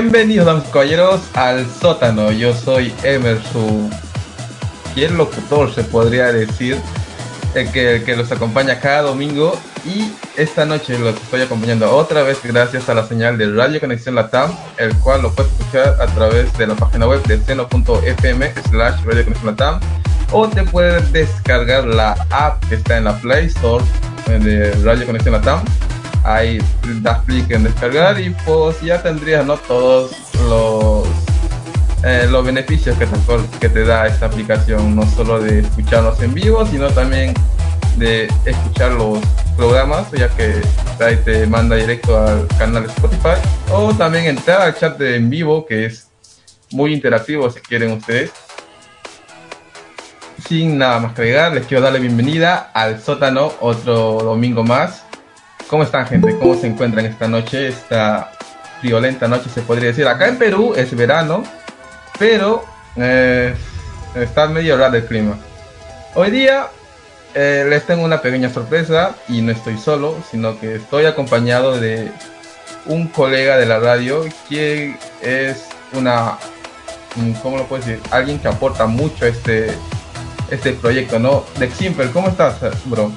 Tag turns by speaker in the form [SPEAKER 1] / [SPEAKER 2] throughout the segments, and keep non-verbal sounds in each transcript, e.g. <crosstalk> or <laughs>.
[SPEAKER 1] Bienvenidos, damas y caballeros, al sótano. Yo soy Emer, su el locutor, se podría decir, el que, que los acompaña cada domingo. Y esta noche los estoy acompañando otra vez gracias a la señal de Radio Conexión Latam, el cual lo puedes escuchar a través de la página web de seno.fm slash Radio Conexión Latam o te puedes descargar la app que está en la Play Store de Radio Conexión Latam ahí das clic en descargar y pues ya tendrías no todos los eh, los beneficios que te, que te da esta aplicación no solo de escucharnos en vivo sino también de escuchar los programas ya que ahí te manda directo al canal Spotify. O también entrar al chat de en vivo que es muy interactivo si quieren ustedes. Sin nada más que agregar, les quiero darle bienvenida al sótano otro domingo más ¿Cómo están, gente? ¿Cómo se encuentran esta noche? Esta violenta noche, se podría decir. Acá en Perú es verano, pero eh, está medio raro el clima. Hoy día eh, les tengo una pequeña sorpresa y no estoy solo, sino que estoy acompañado de un colega de la radio que es una, mm, ¿cómo lo puedo decir? Alguien que aporta mucho a este, este proyecto, ¿no? De Simple, ¿cómo estás, bro?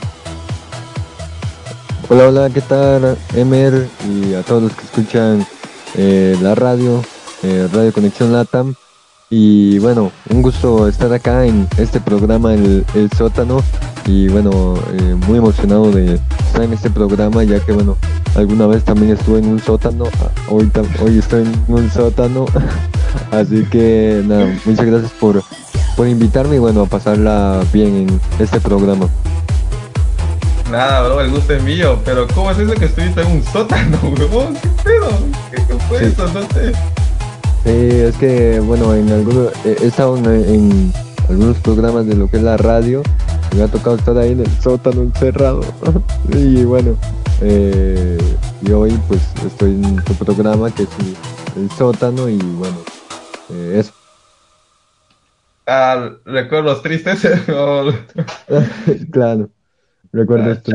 [SPEAKER 2] Hola, hola, ¿qué tal? Emer y a todos los que escuchan eh, la radio, eh, Radio Conexión Latam. Y bueno, un gusto estar acá en este programa, El, Sótano. Y bueno, eh, muy emocionado de estar en este programa, ya que bueno, alguna vez también estuve en un sótano. Hoy, hoy estoy en un sótano. <laughs> Así que nada, muchas gracias por, por invitarme y bueno, a pasarla bien en este programa.
[SPEAKER 1] Nada, bro, el gusto es mío, pero ¿cómo es eso que estuviste en un sótano, <laughs> huevón? ¿Qué pedo? ¿Qué, fue eso? No sé.
[SPEAKER 2] Sí, es que, bueno, en algunos, he estado en, algunos programas de lo que es la radio, me ha tocado estar ahí en el sótano encerrado. <laughs> y bueno, eh, y hoy pues estoy en tu programa que es el, sótano y bueno, eh, eso.
[SPEAKER 1] Ah, recuerdos tristes. <laughs>
[SPEAKER 2] claro. Recuerda ah, esto.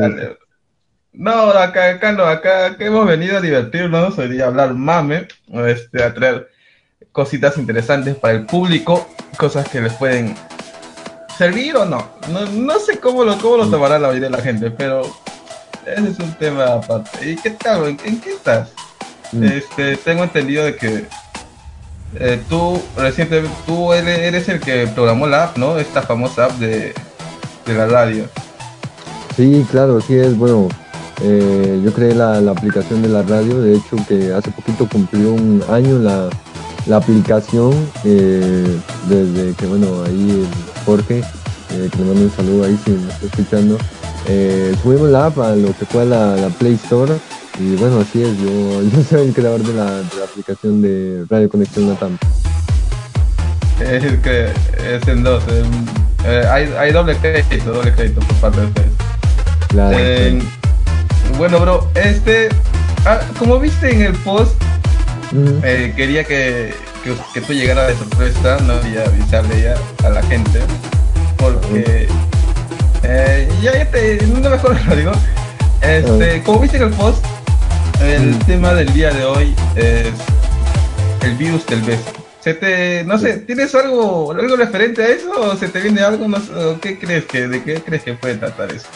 [SPEAKER 1] No, acá, acá no, acá, hemos venido a divertirnos, hoy día a hablar mame, este, a traer cositas interesantes para el público, cosas que les pueden servir o no. No, sé cómo lo, cómo lo tomará la mayoría de la gente, pero ese es un tema aparte. ¿Y qué tal? ¿En, qué estás? Mm. Este, tengo entendido de que eh, tú recientemente, tú eres, el que programó la app, ¿no? Esta famosa app de, de la radio.
[SPEAKER 2] Sí, claro, sí es, bueno, eh, yo creé la, aplicación de la radio, de hecho que hace poquito cumplió un año la, aplicación, eh, desde que, bueno, ahí Jorge, eh, que le mando un saludo ahí si me está escuchando, subimos la app a lo que fue la, la Play Store. Y bueno, así es, yo, <laughs> yo soy el creador de la, aplicación de Radio Conexión Latam.
[SPEAKER 1] Es que es en dos, hay, hay doble crédito, doble crédito por parte de ustedes. Eh, bueno, bro, este, ah, como viste en el post, eh, quería que, que, tú llegaras de sorpresa, no y avisarle ya a la gente, porque eh, ya, ya te, no mejor lo digo. Este, como viste en el post, el tema del día de hoy es el virus del beso. Se te, no sé, ¿tienes algo, algo referente a eso o se te viene algo? No, ¿Qué crees que, de qué crees que puede tratar eso?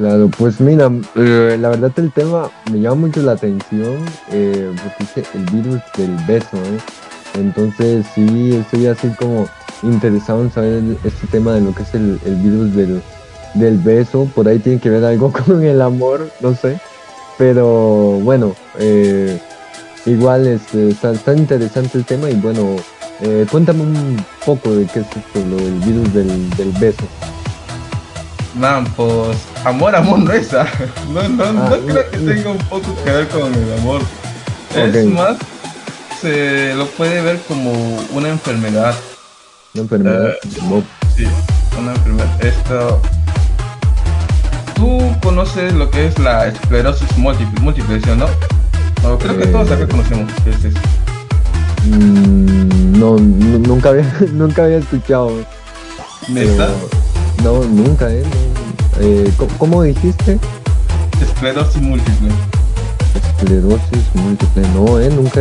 [SPEAKER 2] Claro, pues mira, eh, la verdad el tema me llama mucho la atención eh, porque dice el virus del beso, ¿eh? Entonces sí, estoy así como interesado en saber este tema de lo que es el, virus del, del, beso. Por ahí tiene que ver algo <laughs> con el amor, no sé. Pero bueno, igual este, está, tan interesante el tema y bueno, cuéntame un poco de qué es esto, lo del virus del, del beso.
[SPEAKER 1] Man, pues amor, amor no es. <laughs> No, no, no ah, creo que tenga un poco que ver con el amor. Es más, se lo puede ver como una enfermedad.
[SPEAKER 2] Una enfermedad.
[SPEAKER 1] Uh, sí, una enfermedad. Esto. Tú conoces lo que es la esclerosis múltiple, múltiple ¿no? no creo que todos acá eh, conocemos qué es eso.
[SPEAKER 2] Mm, no, nunca había, <laughs> nunca había escuchado.
[SPEAKER 1] ¿Neta?
[SPEAKER 2] No, nunca, ¿eh? eh ¿cómo, dijiste?
[SPEAKER 1] Esclerosis múltiple.
[SPEAKER 2] esclerosis múltiple. No, eh, nunca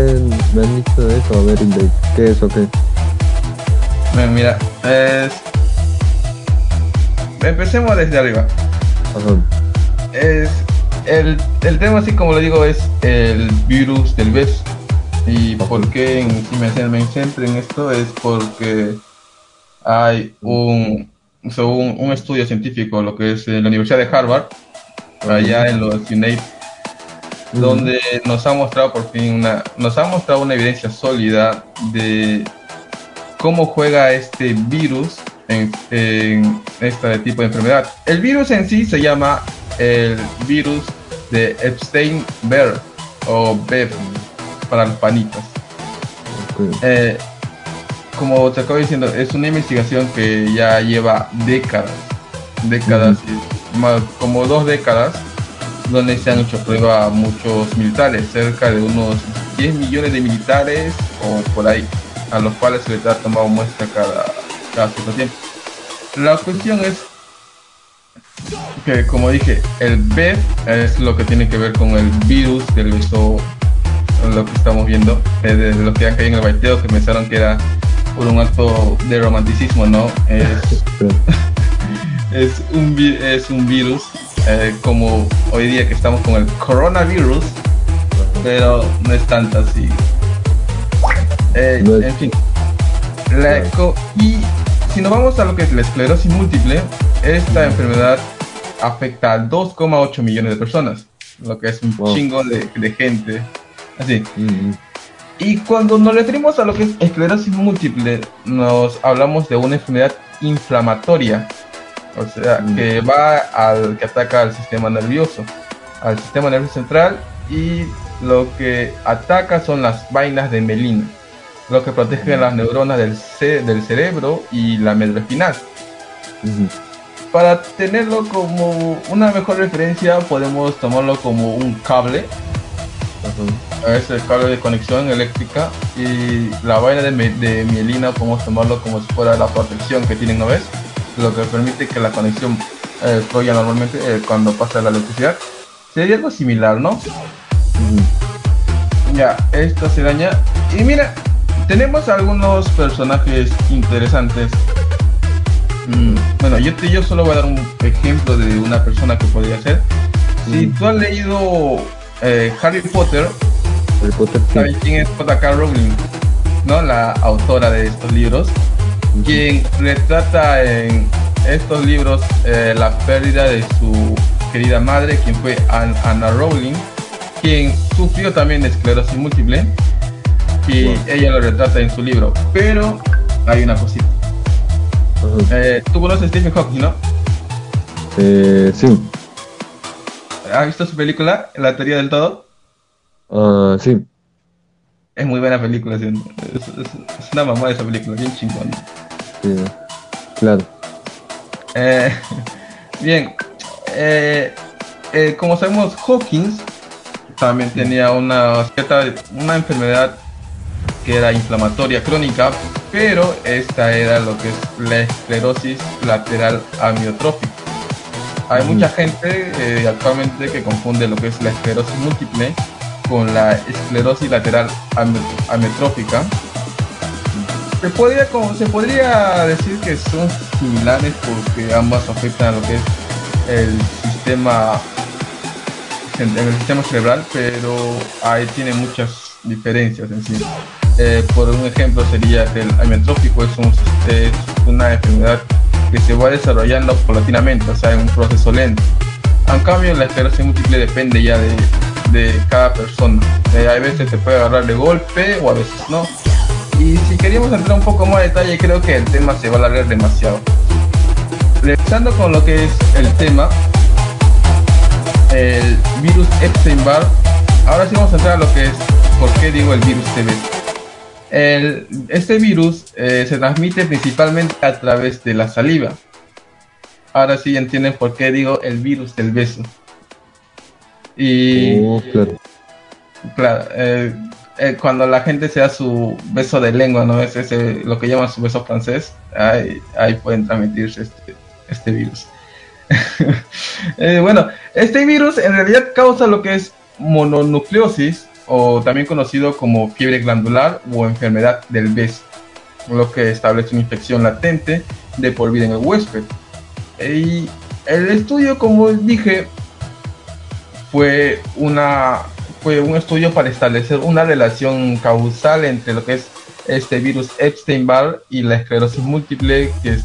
[SPEAKER 2] me han dicho eso. A ver, de qué es o qué.
[SPEAKER 1] Mira, es... empecemos desde arriba. Es el, el, tema, así como le digo, es el virus del beso. ¿Y por qué en, me centro en esto? Es porque hay un, un, un, estudio científico, lo que es la Universidad de Harvard, allá en los United, donde nos ha mostrado por fin una, nos ha mostrado una evidencia sólida de cómo juega este virus en, en este tipo de enfermedad. El virus en sí se llama el virus de Epstein-Barr o BEV para los panitas. Eh, como te acabo diciendo, es una investigación que ya lleva décadas, décadas, más, como dos décadas, donde se han hecho prueba a muchos militares, cerca de unos 10 millones de militares o por ahí, a los cuales se les ha tomado muestra cada, cada cierto tiempo. La cuestión es que, como dije, el B es lo que tiene que ver con el virus del beso, lo que estamos viendo, de lo que han caído en el baiteo, que pensaron que era por un acto de romanticismo, ¿no? Es, <laughs> es, un, es un virus, eh, como hoy día que estamos con el coronavirus, pero no es tanto así. Eh, en fin. y si nos vamos a lo que es la esclerosis múltiple, esta enfermedad afecta a 2,8 millones de personas, lo que es un chingo de, gente. Así. Y cuando nos referimos a lo que es esclerosis múltiple, nos hablamos de una enfermedad inflamatoria, o sea, que va al que ataca al sistema nervioso, al sistema nervioso central y lo que ataca son las vainas de melina, lo que protege las neuronas del, del cerebro y la médula espinal. Para tenerlo como una mejor referencia podemos tomarlo como un cable es el cable de conexión eléctrica y la vaina de, mielina podemos tomarlo como si fuera la protección que tienen, ¿no ves? Lo que permite que la conexión eh, fluya normalmente eh, cuando pasa la electricidad. Sería algo similar, ¿no? Ya, esto se daña. Y mira, tenemos algunos personajes interesantes Mm, bueno, yo, te, yo solo voy a dar un ejemplo de una persona que podría ser. Si tú has leído eh, Harry Potter, ¿sabes quién es J.K. Rowling? ¿No? La autora de estos libros, quien retrata en estos libros eh, la pérdida de su querida madre, quien fue Anna Rowling, quien sufrió también de esclerosis múltiple, y ella lo retrata en su libro. Pero hay una cosita eh, Tú conoces Stephen Hawking, ¿no?
[SPEAKER 2] Eh, sí.
[SPEAKER 1] ¿Has visto su película, La teoría del todo?
[SPEAKER 2] Uh, sí.
[SPEAKER 1] Es muy buena película, es, una mamá esa película, bien chingón.
[SPEAKER 2] Sí, claro.
[SPEAKER 1] Eh, <laughs> bien, eh, eh, como sabemos, Hawkins también tenía una cierta una enfermedad que era inflamatoria crónica, pero esta era lo que es la esclerosis lateral amiotrófica. Hay mucha gente eh, actualmente que confunde lo que es la esclerosis múltiple con la esclerosis lateral amiotrófica. Se podría, se podría decir que son similares porque ambas afectan a lo que es el sistema el sistema cerebral, pero ahí tiene muchas diferencias en sí. Eh, por un ejemplo sería que el amiotrófico es, una enfermedad que se va desarrollando paulatinamente, o sea, en un proceso lento. En cambio, la esclerosis múltiple depende ya de, cada persona. Eh, hay veces se puede agarrar de golpe o a veces no. Y si queríamos entrar un poco más a detalle, creo que el tema se va a alargar demasiado. Empezando con lo que es el tema, el virus Epstein-Barr, ahora sí vamos a entrar a lo que es, ¿por qué digo el virus TB? Este virus eh, se transmite principalmente a través de la saliva. Ahora sí entienden por qué digo el virus del beso. Y oh, claro, eh, eh, cuando la gente se da su beso de lengua, ¿no? Es ese, lo que llaman su beso francés, ahí, ahí pueden transmitirse este, este virus. <laughs> bueno, este virus en realidad causa lo que es mononucleosis o también conocido como fiebre glandular o enfermedad del beso, lo que establece una infección latente de por vida en el huésped. Y el estudio, como dije, fue una fue un estudio para establecer una relación causal entre lo que es este virus Epstein-Barr y la esclerosis múltiple que,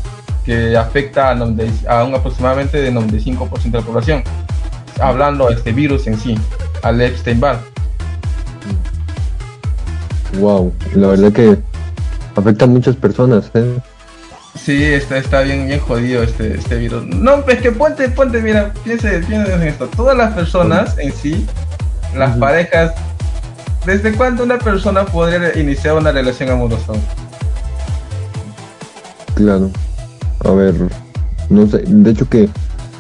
[SPEAKER 1] que afecta a, un aproximadamente de 95% de la población. Hablando de este virus en sí, al Epstein-Barr.
[SPEAKER 2] Wow, la verdad que afecta a muchas personas, ¿eh?
[SPEAKER 1] Sí, está, está bien, bien jodido este, este virus. No, es que ponte, ponte, mira, piense, piense en esto. Todas las personas en sí, las parejas, ¿desde cuándo una persona podría iniciar una relación amorosa?
[SPEAKER 2] Claro. A ver, no sé, de hecho que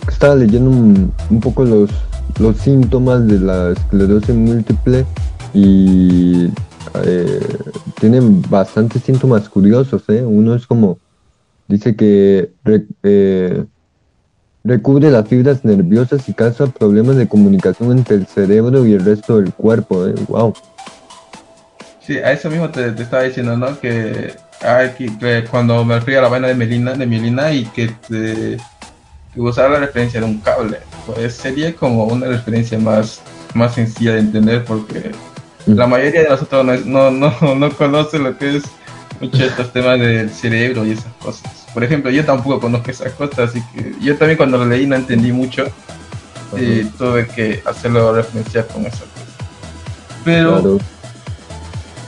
[SPEAKER 2] estaba leyendo un, un poco los, los síntomas de la esclerosis múltiple y eh, tienen bastantes síntomas curiosos. ¿eh? Uno es como, dice que eh, recubre las fibras nerviosas y causa problemas de comunicación entre el cerebro y el resto del cuerpo. ¿eh? ¡Wow!
[SPEAKER 1] Sí, a eso mismo te, estaba diciendo, ¿no? Que, que, cuando me refiero a la vaina de Melina, de Melina y que, te, que usar la referencia de un cable, pues sería como una referencia más, más sencilla de entender porque la mayoría de nosotros no, no, <laughs> no, conoce lo que es mucho estos temas del cerebro y esas cosas. Por ejemplo, yo tampoco conozco esas cosas, así que yo también cuando lo leí no entendí mucho y tuve que hacerlo referenciar con esas cosas. Pero,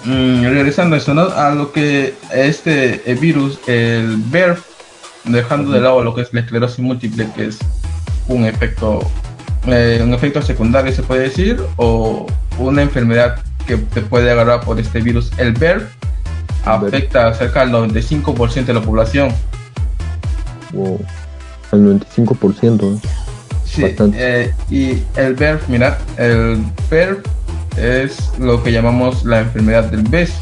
[SPEAKER 1] mm, regresando a eso, ¿no? A lo que este virus, el BERF, dejando de lado lo que es la esclerosis múltiple, que es un efecto, eh, un efecto secundario, se puede decir, o una enfermedad que te puede agarrar por este virus, el BER, afecta a cerca del 95% de la población.
[SPEAKER 2] Wow, el 95%.
[SPEAKER 1] Sí, eh, y el BER, mira, el BER es lo que llamamos la enfermedad del BES.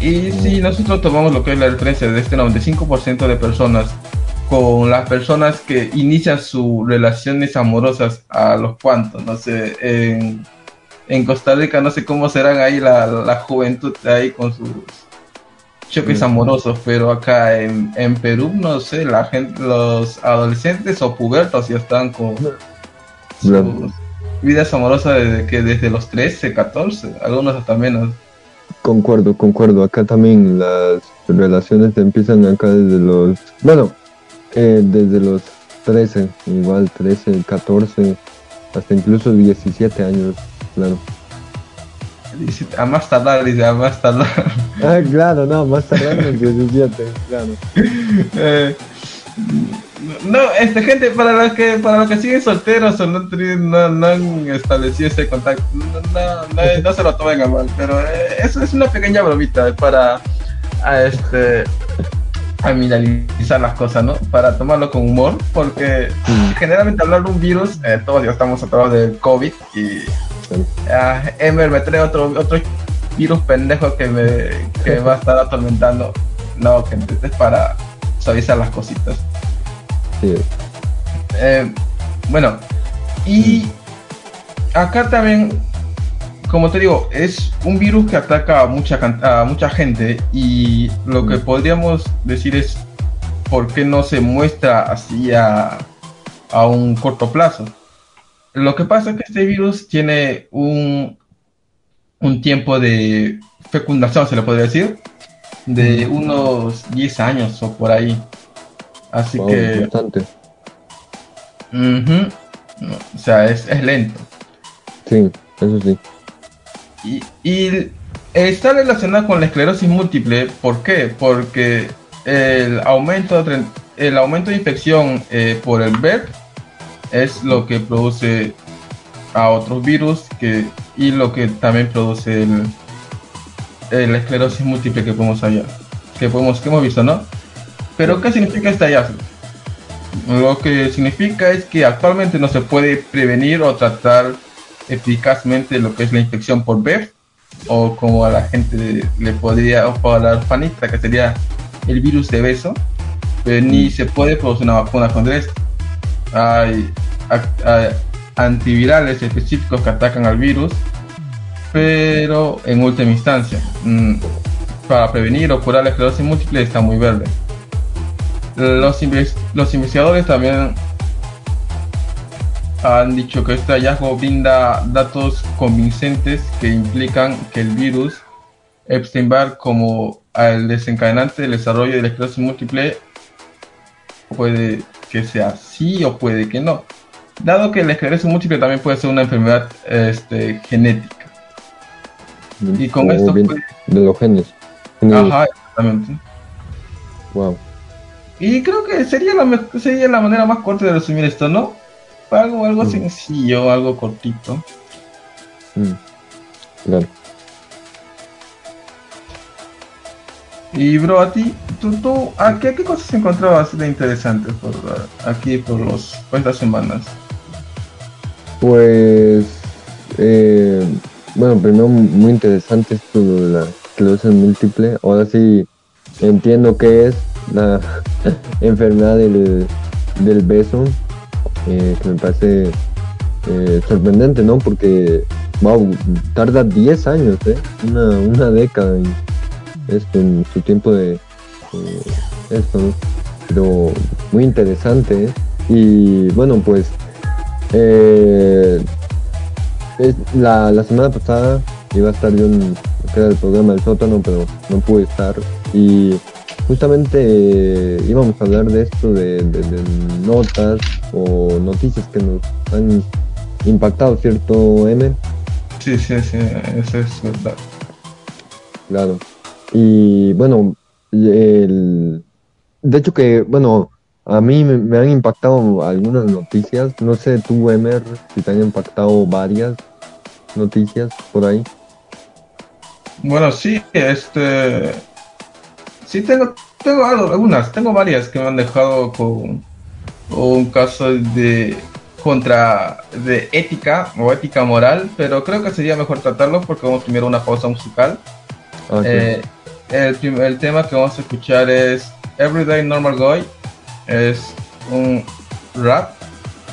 [SPEAKER 1] Y si nosotros tomamos lo que es la referencia de este 95% de personas con las personas que inician sus relaciones amorosas a los cuantos, no sé, en en Costa Rica no sé cómo serán ahí la, la juventud ahí con sus choques amorosos, pero acá en, en, Perú no sé, la gente, los adolescentes o pubertos ya están con sus vidas amorosas desde que desde los 13, 14, algunos hasta menos.
[SPEAKER 2] Concuerdo, concuerdo. Acá también las relaciones empiezan acá desde los, bueno, eh, desde los 13, igual 13, 14, hasta incluso 17 años claro.
[SPEAKER 1] a más tardar, dice, a más tardar. <laughs>
[SPEAKER 2] Ah, claro, no, más tardar en 17, claro. <laughs>
[SPEAKER 1] Eh, no, este gente, para los que para los que siguen solteros o no, no, no han establecido ese contacto, no, no, se lo tomen a mal, pero eh, eso es una pequeña bromita para a este a las cosas, ¿no? Para tomarlo con humor, porque mm. generalmente hablar de un virus, eh, todos ya estamos atrás del COVID y Ah, Emer me trae otro, otro virus pendejo que me, <laughs> va a estar atormentando. No, que es para suavizar las cositas. Eh, bueno, y acá también, como te digo, es un virus que ataca a mucha, a mucha gente y lo que podríamos decir es por qué no se muestra así a, a un corto plazo. Lo que pasa es que este virus tiene un, un tiempo de fecundación, se le podría decir, de unos 10 años o por ahí. Así que...
[SPEAKER 2] Bastante.
[SPEAKER 1] o sea, es, lento.
[SPEAKER 2] Sí, eso sí.
[SPEAKER 1] Y, y, está relacionado con la esclerosis múltiple. ¿Por qué? Porque el aumento, el aumento de infección eh, por el BERT es lo que produce a otros virus que, y lo que también produce el, esclerosis múltiple que podemos hallar, que que hemos visto, ¿no? Pero ¿qué significa este hallazgo? Lo que significa es que actualmente no se puede prevenir o tratar eficazmente lo que es la infección por BEF o como a la gente le podría o a la orfanita que sería el virus de beso, ni se puede producir una vacuna contra esto hay, antivirales específicos que atacan al virus, pero en última instancia, mm, para prevenir o curar la esclerosis múltiple está muy verde. Los, los investigadores también han dicho que este hallazgo brinda datos convincentes que implican que el virus Epstein-Barr como el desencadenante del desarrollo de la esclerosis múltiple puede que sea sí o puede que no. Dado que la esclerosis múltiple también puede ser una enfermedad este, genética.
[SPEAKER 2] Y con esto de los genes.
[SPEAKER 1] Ajá, exactamente.
[SPEAKER 2] Wow.
[SPEAKER 1] Y creo que sería la, sería la manera más corta de resumir esto, ¿no? Algo, algo mm. sencillo, algo cortito.
[SPEAKER 2] Mm. Claro.
[SPEAKER 1] Y bro, a ti, tú, tú ¿a qué, qué cosas encontrabas de interesantes por aquí por los estas semanas?
[SPEAKER 2] Pues eh, bueno, primero muy interesante esto de la esclerosis múltiple. Ahora sí entiendo qué es la <laughs> enfermedad del, del beso, eh, que me parece eh, sorprendente, ¿no? Porque, wow, tarda 10 años, ¿eh? Una, una década esto, en su tiempo de esto, ¿no? Pero muy interesante, ¿eh? Y bueno, pues la, la semana pasada iba a estar yo en el programa del sótano, pero no pude estar. Y justamente eh, íbamos a hablar de esto, de, notas o noticias que nos han impactado, ¿cierto, M?
[SPEAKER 1] Sí, sí, sí, eso es verdad.
[SPEAKER 2] Claro. Y bueno, el, de hecho que, bueno, a mí me, han impactado algunas noticias. No sé tú, Emer, si te han impactado varias noticias por ahí.
[SPEAKER 1] Bueno, sí, este Sí, tengo, tengo algunas, tengo varias que me han dejado con, un caso de contra de ética o ética moral, pero creo que sería mejor tratarlo porque vamos primero una pausa musical. Ah, eh, el, tema que vamos a escuchar es Everyday Normal Guy, es un rap.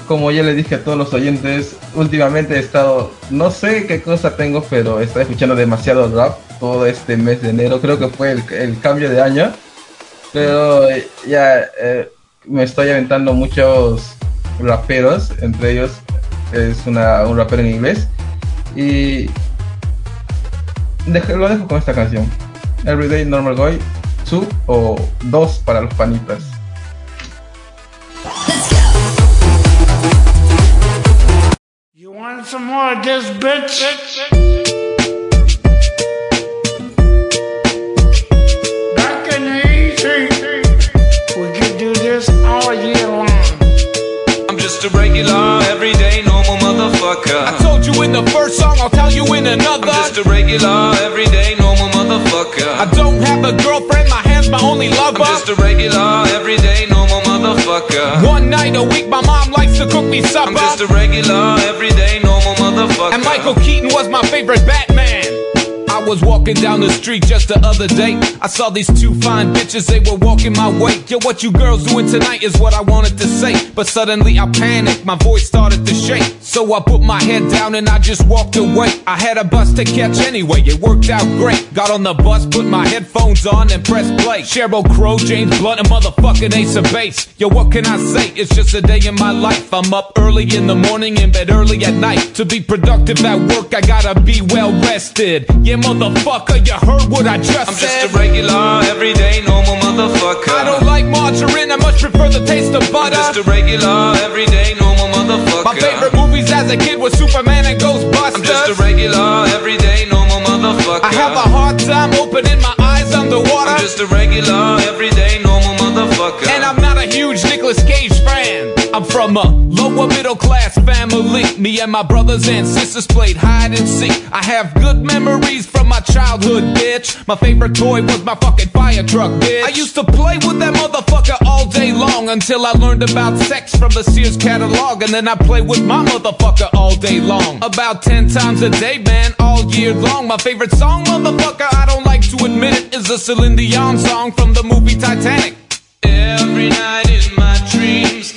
[SPEAKER 1] Como ya le dije a todos los oyentes, últimamente he estado, no sé qué cosa tengo, pero estoy escuchando demasiado rap todo este mes de enero. Creo que fue el, cambio de año. Pero ya eh, me estoy aventando muchos raperos. Entre ellos es una, un rapero en inglés. Y lo dejo con esta canción. Everyday Normal Guy, su o dos para los panitas. You want some more of this, bitch?
[SPEAKER 3] Back in the We could do this all year long.
[SPEAKER 4] I'm
[SPEAKER 5] just a regular, everyday, normal motherfucker. I told you in the first song, I'll tell you in another. I'm just a regular, everyday, normal motherfucker. I don't have a girlfriend, my hand's my only lover. I'm just a regular, everyday, normal motherfucker. One night a week, my mom likes to cook me supper. I'm just a regular, everyday, normal motherfucker. And Michael Keaton was my favorite Batman. I was walking down the street just the other day. I saw these two fine bitches, they were walking my way. Yo, what you girls doing tonight is what I wanted to say. But suddenly I panicked, my voice started to shake. So I put my head down and I just walked away. I had a bus to catch anyway, it worked out great. Got on the bus, put my headphones on and pressed play. Cheryl Crow, James Blunt, and motherfucking Ace of Base. Yo, what can I say? It's just a day in my life. I'm up early in the morning, in bed early at night. To be productive at work, I gotta be well rested. Yeah, motherfucker, you heard what I just I'm said. I'm just a regular, everyday, normal motherfucker. I don't like margarine, I much prefer the taste of butter. I'm just a regular, everyday, normal motherfucker. My favorite movies as a kid was Superman and Ghostbusters. I'm just a regular, everyday, normal motherfucker. I have a hard time opening my eyes underwater. I'm just a regular, everyday, normal motherfucker. And I'm not a huge Nicolas Cage fan. I'm from a lower middle class family. Me and my brothers and sisters played hide and seek. I have good memories from my childhood, bitch. My favorite toy was my fucking fire truck, bitch. I used to play with that motherfucker all day long until I learned about sex from the Sears catalog. And then I play with my motherfucker all day long. About 10 times a day, man, all year long. My favorite song, motherfucker, I don't like to admit it, is a Celine Dion song from the movie Titanic. Every night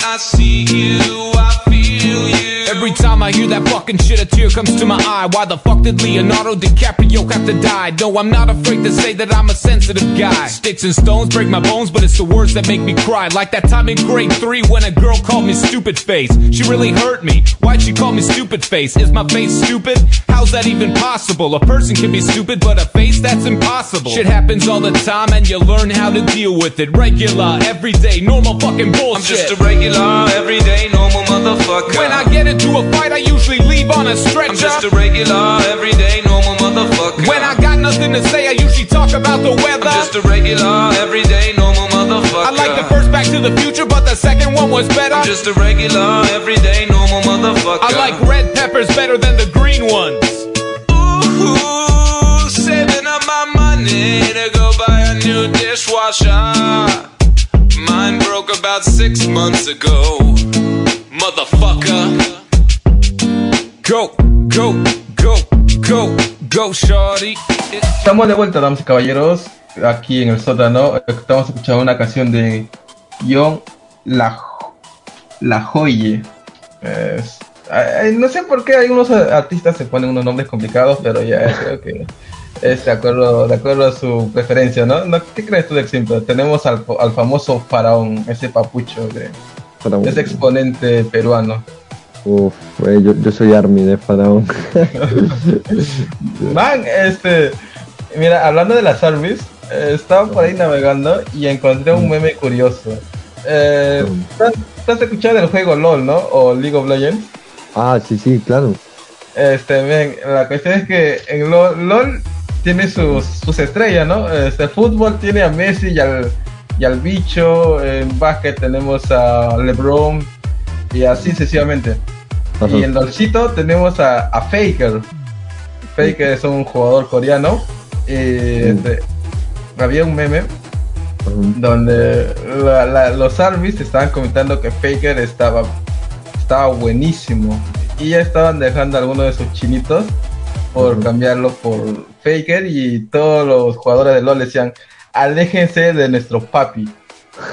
[SPEAKER 5] I see you, I feel you. Every time I hear that fucking shit, a tear comes to my eye. Why the fuck did Leonardo DiCaprio have to die? No, I'm not afraid to say that I'm a sensitive guy. Sticks and stones break my bones, but it's the words that make me cry. Like that time in grade three when a girl called me stupid face. She really hurt me. Why'd she call me stupid face? Is my face stupid? How's that even possible? A person can be stupid, but a face that's impossible. Shit happens all the time, and you learn how to deal with it. Regular, everyday, normal fucking bullshit. I'm just a regular, everyday, normal motherfucker. When I get into a fight, I usually leave on a stretcher. I'm just a regular, everyday, normal motherfucker. When I got nothing to say, I usually talk about the weather. I'm just a regular, everyday, normal motherfucker. I like the first Back to the Future, but the second one was better. I'm just a regular, everyday, normal motherfucker. I like red peppers better than the green ones. Ooh, saving up my money to go buy a new dishwasher. Mine broke about six months ago. Motherfucker. Go, go, go, go, go, shorty.
[SPEAKER 1] Estamos de vuelta, damas y caballeros, aquí en el sótano. Estamos escuchando una canción de John La, La Joye. Es- ay, no sé por qué algunos artistas se ponen unos nombres complicados, pero ya creo que es de acuerdo, de acuerdo a su preferencia, ¿no? ¿No? ¿Qué crees tú de siempre? Tenemos al, al famoso faraón, ese papucho, de, ese exponente peruano.
[SPEAKER 2] Uf, yo, yo soy Army de Faraón. <laughs>
[SPEAKER 1] Man, este, mira, hablando de la service, eh, estaba por ahí navegando y encontré un meme curioso. Eh, ¿tú has- tú has escuchado del juego LOL, no? O League of Legends.
[SPEAKER 2] Ah, sí, sí, claro.
[SPEAKER 1] Este, ven, la cuestión es que en LOL, LOL tiene sus, sus estrellas, ¿no? Este, el fútbol tiene a Messi y al, y al bicho, en básquet tenemos a LeBron y así sucesivamente. Y en LOLcito tenemos a, a Faker. Faker es un jugador coreano. Y este, había un meme donde la- la- los armies estaban comentando que Faker estaba, estaba buenísimo. Y ya estaban dejando a algunos de sus chinitos por cambiarlo por Faker. Y todos los jugadores de LOL decían: aléjense de nuestro papi.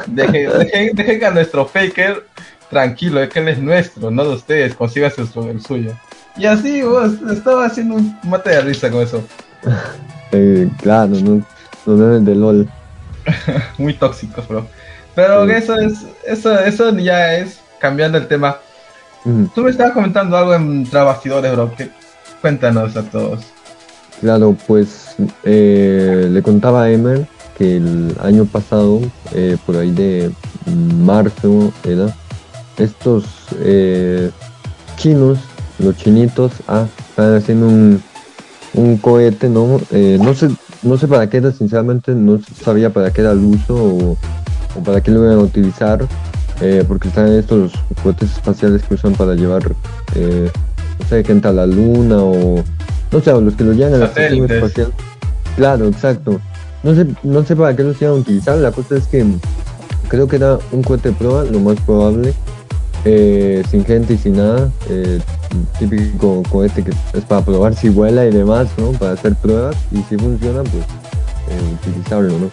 [SPEAKER 1] Dejen, <laughs> dejen- dejen a nuestro Faker tranquilo, es que él es nuestro, no de ustedes, consíganse su- el suyo. Y así, vos, estaba haciendo un mate de risa con eso. <laughs>
[SPEAKER 2] Eh, claro, no, los memes de LOL. <laughs>
[SPEAKER 1] muy tóxicos, bro. Pero
[SPEAKER 2] Sí.
[SPEAKER 1] eso es, eso, eso ya es cambiando el tema.
[SPEAKER 2] Ujú.
[SPEAKER 1] Tú me estabas comentando algo en Trabastidores, bro. que- cuéntanos a todos.
[SPEAKER 2] Claro, pues eh, le contaba a Emer que el año pasado, eh, por ahí de marzo, era, estos eh, chinos, los chinitos, ah, estaban haciendo un, un cohete, ¿no? Eh, no sé, no sé para qué era, sinceramente, no sabía para qué era el uso o, o para qué lo iban a utilizar, eh, porque están estos cohetes espaciales que usan para llevar, eh, no sé, gente a la luna o, no sé, los que lo llevan a la estación espacial. Claro, exacto. No sé, no sé para qué los iban a utilizar, la cosa es que creo que era un cohete de prueba, lo más probable, eh, sin gente y sin nada, eh, típico cohete que es para probar si vuela y demás, ¿no? Para hacer pruebas y si funciona, pues eh, utilizarlo, ¿no?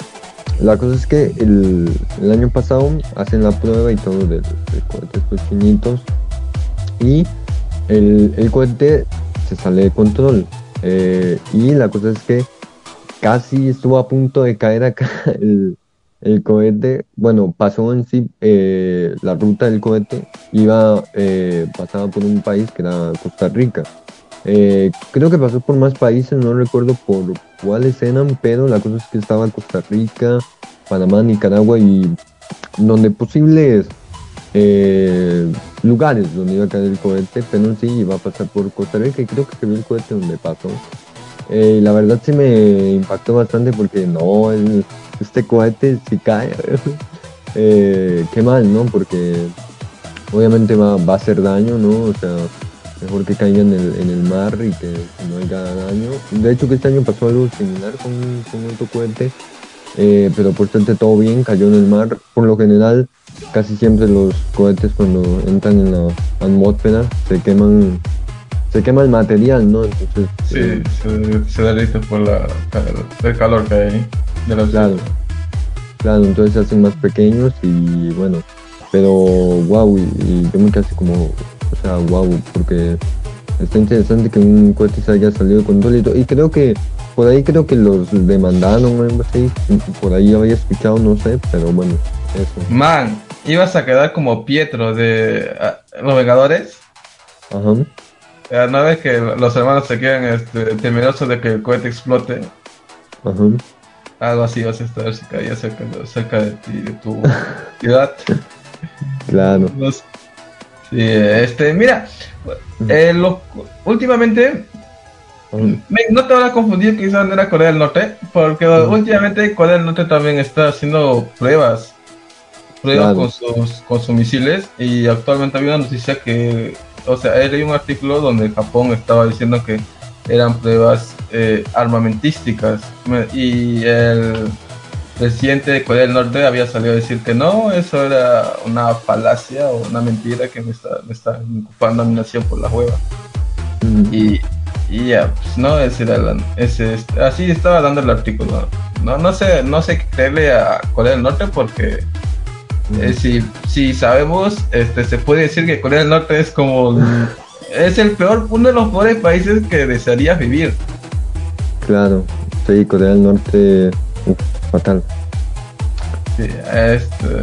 [SPEAKER 2] La cosa es que el, año pasado hacen la prueba y todo del, del cohete estos chinitos y el, el cohete se sale de control eh, y la cosa es que casi estuvo a punto de caer acá <laughs> el, el cohete, bueno, pasó en sí eh, la ruta del cohete, iba, eh, pasaba por un país que era Costa Rica. Eh, creo que pasó por más países, no recuerdo por cuáles eran, pero la cosa es que estaba Costa Rica, Panamá, Nicaragua y donde posibles eh, lugares donde iba a caer el cohete, pero sí iba a pasar por Costa Rica y creo que se vio el cohete donde pasó. Eh, y la verdad sí me impactó bastante porque no, este cohete si cae, <laughs> eh, qué mal, ¿no? Porque obviamente va, va a hacer daño, ¿no? O sea, mejor que caiga en el, en el mar y que no haya daño. De hecho que este año pasó algo similar con, con otro cohete, eh, pero por suerte todo bien, cayó en el mar. Por lo general, casi siempre los cohetes cuando entran en la atmósfera se queman, se quema el material, ¿no? Entonces,
[SPEAKER 1] Sí,
[SPEAKER 2] eh,
[SPEAKER 1] se, se derrite por la, el calor que hay. De la
[SPEAKER 2] Claro, claro, entonces se hacen más pequeños y bueno, pero wow, y, y yo me quedé así como, o sea, wow, porque está interesante que un cohete se haya salido con control y creo que por ahí creo que los demandaron o algo así. Por ahí había escuchado, no sé, pero bueno, eso.
[SPEAKER 1] Man, ibas a quedar como Pietro de ah, Los Vengadores. Ajá. No ves que los hermanos se quedan este, temerosos de que el cohete explote. Algo así vas a estar si caía cerca, cerca de ti, de tu <laughs> ciudad.
[SPEAKER 2] Claro.
[SPEAKER 1] sí, este, mira, eh, últimamente no te van a confundir quizás no era Corea del Norte, porque últimamente Corea del Norte también está haciendo pruebas, pruebas con, sus, con sus misiles y actualmente había una noticia que, o sea, leí un artículo donde Japón estaba diciendo que eran pruebas eh, armamentísticas y el presidente de Corea del Norte había salido a decir que no, eso era una falacia o una mentira que me está, me está ocupando a mi nación por la hueva. Y, y ya, pues no, ese era ese, así estaba dando el artículo. No, no sé, no sé qué creerle a Corea del Norte porque eh, si, si sabemos, este, se puede decir que Corea del Norte es como es el peor, uno de los peores países que desearías vivir.
[SPEAKER 2] Claro, sí, Corea del Norte, fatal.
[SPEAKER 1] Sí, este,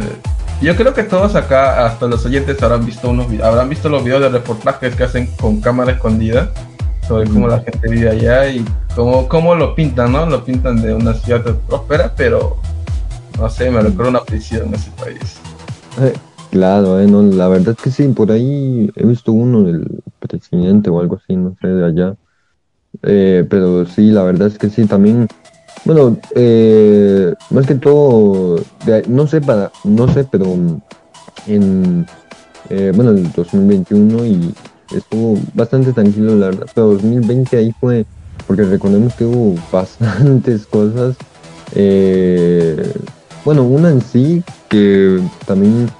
[SPEAKER 1] yo creo que todos acá, hasta los oyentes, habrán visto unos habrán visto los videos de reportajes que hacen con cámara escondida sobre cómo la gente vive allá y cómo, cómo lo pintan, ¿no? Lo pintan de una ciudad próspera, pero no sé, me recuerda una prisión en ese país.
[SPEAKER 2] Eh, claro, eh, no, la verdad es que sí, por ahí he visto uno del presidente o algo así, no sé, de allá. Eh, pero sí, la verdad es que sí, también, bueno, eh, más que todo, no sé para, no sé, pero en, eh, bueno, el 2021 y estuvo bastante tranquilo, la verdad, pero 2020 ahí fue, porque recordemos que hubo <laughs> bastantes cosas, bueno, una en sí que también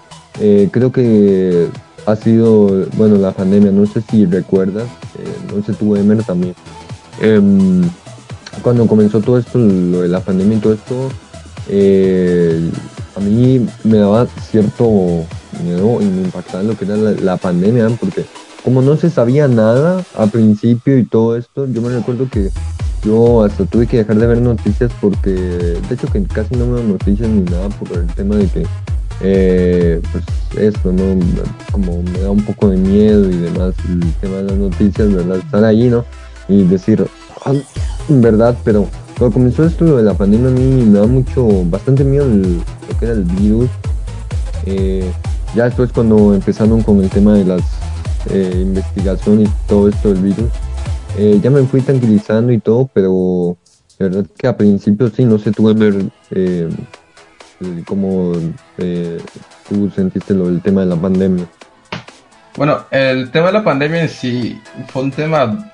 [SPEAKER 2] creo que ha sido, bueno, la pandemia, no sé si recuerdas, eh, no sé tú, Emer, también. Em, cuando comenzó todo esto, lo de la pandemia y todo esto, eh, a mí me daba cierto miedo y me impactaba lo que era la, pandemia, porque como no se sabía nada al principio y todo esto, yo me recuerdo que yo hasta tuve que dejar de ver noticias porque, de hecho que casi no veo noticias ni nada por el tema de que eh, pues esto, ¿no? Como me da un poco de miedo y demás el tema de las noticias, ¿verdad? Estar ahí, ¿no? Y decir, ah, verdad, pero cuando comenzó esto de la pandemia a mí me da mucho, bastante miedo lo que era el virus. Eh, ya después cuando empezaron con el tema de las eh, investigaciones y todo esto del virus, eh, ya me fui tranquilizando y todo, pero la verdad que a principio sí, no sé, tuve ver eh, cómo eh, tú sentiste lo del tema de la pandemia.
[SPEAKER 1] Bueno, el tema de la pandemia en sí fue un tema...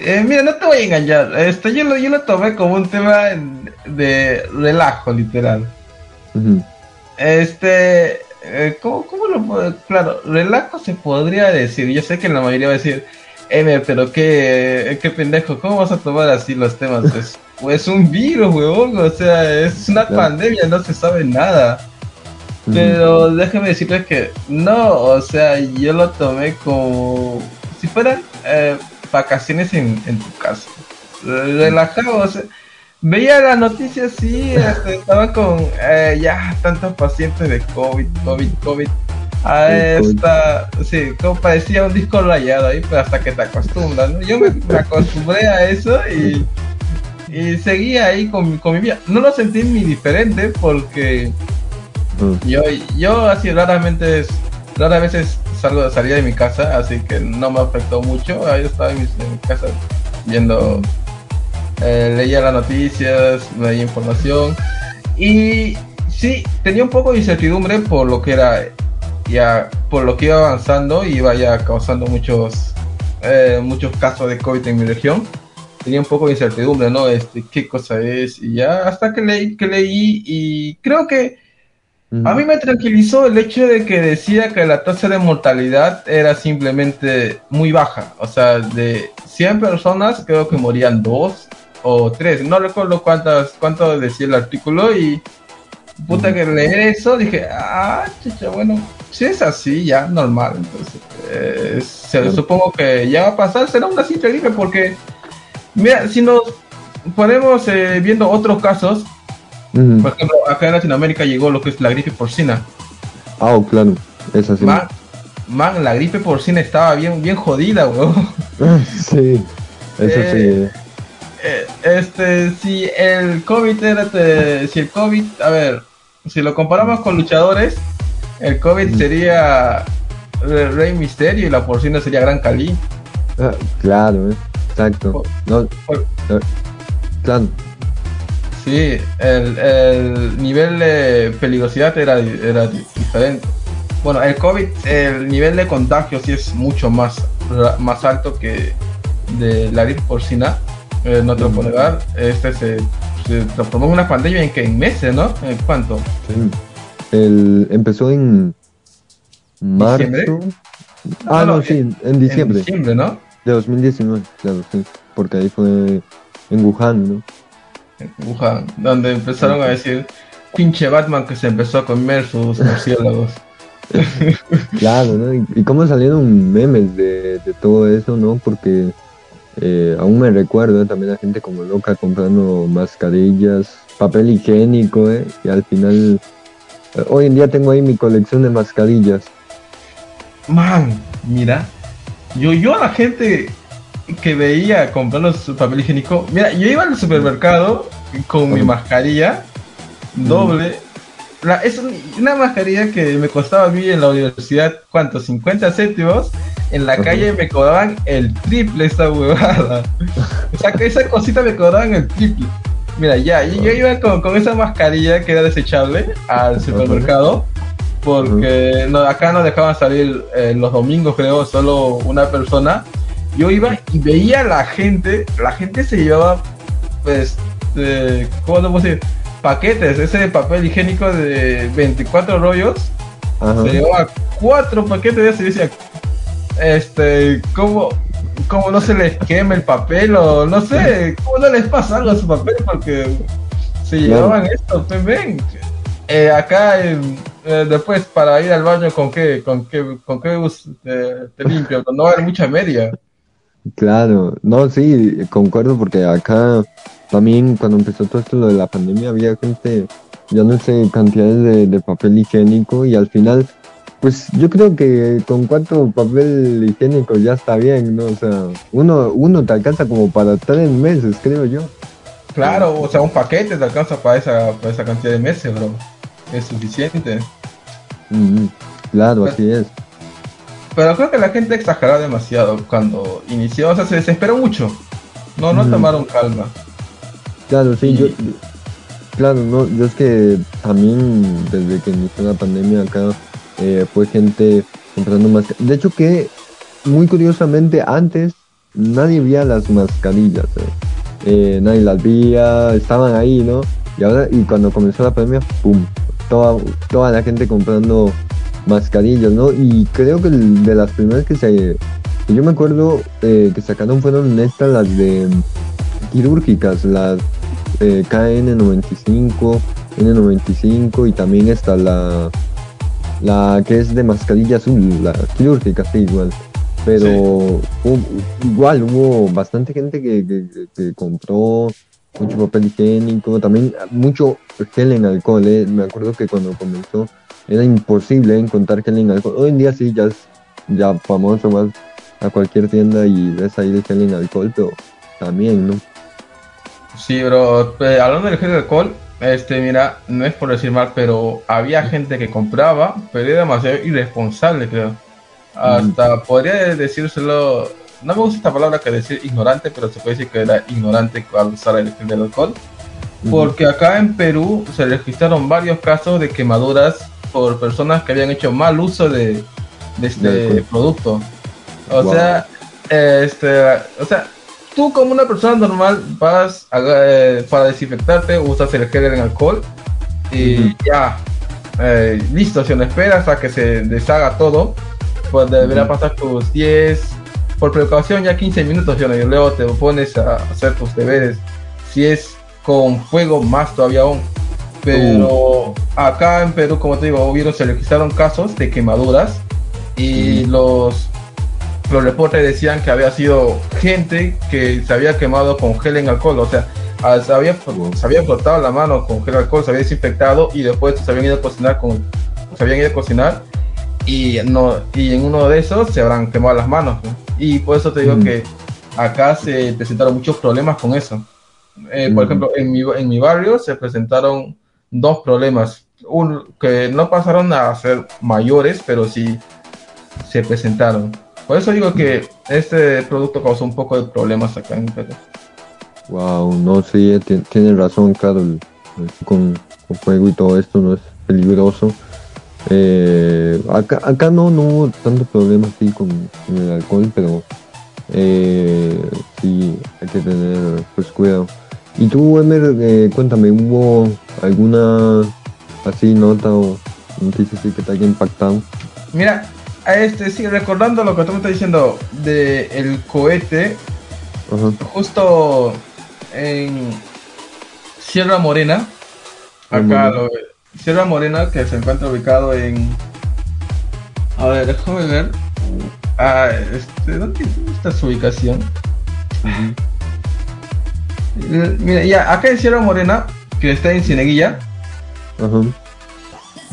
[SPEAKER 1] Eh, mira, no te voy a engañar, este, yo, lo, yo lo tomé como un tema de relajo, literal. Este, eh, ¿cómo, ¿cómo, lo puedo? Claro, relajo se podría decir. Yo sé que la mayoría va a decir, Emer, pero qué, qué pendejo, ¿cómo vas a tomar así los temas? Es, pues un virus, weón, o sea, es una pandemia, no se sabe nada. Pero déjeme decirles que no, o sea, yo lo tomé como si fueran eh, vacaciones en, tu casa. Relajado, o sea, veía las noticias, sí, este, estaban con eh, ya tantos pacientes de COVID, COVID, COVID a esta, sí, como parecía un disco rayado ahí, pero hasta que te acostumbras, ¿no? Yo me, acostumbré a eso y, y seguía ahí con, con, mi vida. No lo sentí ni diferente porque mm. yo, yo así raramente, rara veces salgo, salía de mi casa, así que no me afectó mucho. Ahí estaba en mi, casa viendo, eh, leía las noticias, leía información y sí, tenía un poco de incertidumbre por lo que era ya por lo que iba avanzando iba ya causando muchos eh, muchos casos de COVID en mi región. Tenía un poco de incertidumbre no este qué cosa es y ya hasta que leí que leí y creo que a mí me tranquilizó el hecho de que decía que la tasa de mortalidad era simplemente muy baja. O sea de 100 personas creo que morían dos o tres. No recuerdo cuántas cuánto decía el artículo y puta que leer eso, dije, ah, chicha, bueno, si es así, ya, normal. Entonces, eh, supongo que ya va a pasar, será una simple gripe, porque, mira, si nos ponemos eh, viendo otros casos, por ejemplo, acá en Latinoamérica llegó lo que es la gripe porcina.
[SPEAKER 2] Ah, oh, claro, es así.
[SPEAKER 1] Man, la gripe porcina estaba bien, bien jodida, weón.
[SPEAKER 2] sí, eso sí.
[SPEAKER 1] Eh, eh, este, si el COVID era, si el COVID, a ver, si lo comparamos con luchadores, el COVID sería Rey Misterio y la porcina sería Gran Cali.
[SPEAKER 2] Ah, claro, eh, exacto. No, claro.
[SPEAKER 1] Sí, el, el, nivel de peligrosidad era, era diferente. Bueno, el COVID, el nivel de contagio sí es mucho más, más alto que de la gripe porcina no te lo puedo negar, este se, transformó en una pandemia en que en meses, ¿no? ¿En cuánto?
[SPEAKER 2] El, empezó en marzo. Ah, no, sí, en diciembre.
[SPEAKER 1] En diciembre, ¿no?
[SPEAKER 2] De 2019, claro, sí. Porque ahí fue en Wuhan, ¿no?
[SPEAKER 1] En Wuhan, donde empezaron a decir, pinche Batman que se empezó a comer sus <laughs> murciélagos.
[SPEAKER 2] claro, ¿no? Y, cómo salieron memes de, de todo eso, ¿no? Porque eh, aún me recuerdo también la gente como loca comprando mascarillas, papel higiénico, eh, y al final, eh, hoy en día tengo ahí mi colección de mascarillas.
[SPEAKER 1] Man, mira, yo, yo a la gente que veía comprando su papel higiénico, mira, yo iba al supermercado con mi mascarilla doble. Es una mascarilla que me costaba a mí en la universidad, ¿cuánto? 50 céntimos en la calle me cobraban el triple esta huevada. O sea, que esa cosita me cobraban el triple. Mira, ya, yo, iba con, esa mascarilla que era desechable al supermercado, porque no, acá no dejaban salir eh, los domingos, creo, solo una persona. Yo iba y veía a la gente, la gente se llevaba, pues, ¿cómo te puedo decir? Paquetes, ese papel higiénico de 24 rollos. Se llevaba cuatro paquetes. Y decía, este, ¿cómo, cómo no se les quema el papel o no sé, cómo no les pasa algo a su papel porque se llevaban esto, pues ven. Eh, acá eh, después para ir al baño con qué, con qué, con qué eh, te limpio, no va a haber mucha media.
[SPEAKER 2] Claro, no, sí, concuerdo porque acá también cuando empezó todo esto de la pandemia había gente, ya no sé, cantidades de papel higiénico y al final pues yo creo que con cuánto papel higiénico ya está bien, ¿no? O sea, uno, uno te alcanza como para tres meses, creo yo.
[SPEAKER 1] Claro, o sea, un paquete te alcanza para esa, para esa cantidad de meses, bro. Es suficiente.
[SPEAKER 2] claro, así es.
[SPEAKER 1] Pero creo que la gente exageró demasiado cuando inició, o sea, se desesperó mucho. No, no tomaron calma.
[SPEAKER 2] Claro, sí, yo, claro, no, yo es que también desde que inició la pandemia acá eh, fue gente comprando mascarillas. De hecho que, muy curiosamente, antes nadie veía las mascarillas. Eh. Eh, nadie las veía, estaban ahí, ¿no? Y ahora, y cuando comenzó la pandemia, ¡pum! Toda, toda la gente comprando mascarillas, ¿no? Y creo que de las primeras que se... Que yo me acuerdo que sacaron fueron estas, las de quirúrgicas, las KN95, N95 y también está la la que es de mascarilla azul, la quirúrgica, sí, igual. Pero igual hubo bastante gente que, compró mucho papel higiénico, también mucho gel en alcohol. ¿eh? Me acuerdo que cuando comenzó era imposible encontrar gel en alcohol. Hoy en día sí, ya es ya famoso, vas a cualquier tienda y ves ahí el gel en alcohol, pero también, ¿no?
[SPEAKER 1] Sí, bro, eh, hablando del gel en alcohol, este, mira, no es por decir mal, pero había gente que compraba, pero era demasiado irresponsable, creo. Hasta mm. podría decírselo, no me gusta esta palabra que decir ignorante, pero se puede decir que era ignorante al usar el gel del alcohol. Porque acá en Perú se registraron varios casos de quemaduras por personas que habían hecho mal uso de, este producto. O sea, este, o sea, tú como una persona normal vas eh, para desinfectarte, usas el gel en alcohol y ya, eh, listo, si no esperas a que se deshaga todo, pues debería pasar tus 10, por precaución ya 15 minutos, y luego te pones a hacer tus deberes. Si es con fuego, más todavía aún. Pero acá en Perú, como te digo, hubieron, se registraron casos de quemaduras y los, los reportes decían que había sido gente que se había quemado con gel en alcohol, o sea, se había, se había frotado la mano con gel en alcohol, se había desinfectado y después se habían ido a cocinar con, se habían ido a cocinar y no y en uno de esos se habrán quemado las manos y por eso te digo que acá se presentaron muchos problemas con eso. Eh, por ejemplo en mi, en mi barrio se presentaron dos problemas. Un, que no pasaron a ser mayores pero sí se presentaron por eso digo que este producto causó un poco de problemas acá en Perú
[SPEAKER 2] wow no sí tiene razón Carol con, con fuego y todo esto no es peligroso eh, acá, acá no, no hubo tanto problema así con, el alcohol, pero eh, sí hay que tener pues cuidado. Y tú, Emer, eh, cuéntame, ¿hubo alguna así nota o noticia así que te haya impactado?
[SPEAKER 1] Mira, este sí, recordando lo que tú me estás diciendo de el cohete, justo en Sierra Morena, acá lo, Sierra Morena, que se encuentra ubicado en. A ver, déjame ver. Ah, este, ¿dónde está su ubicación? Mira, ya, acá en Sierra Morena, que está en Cineguilla,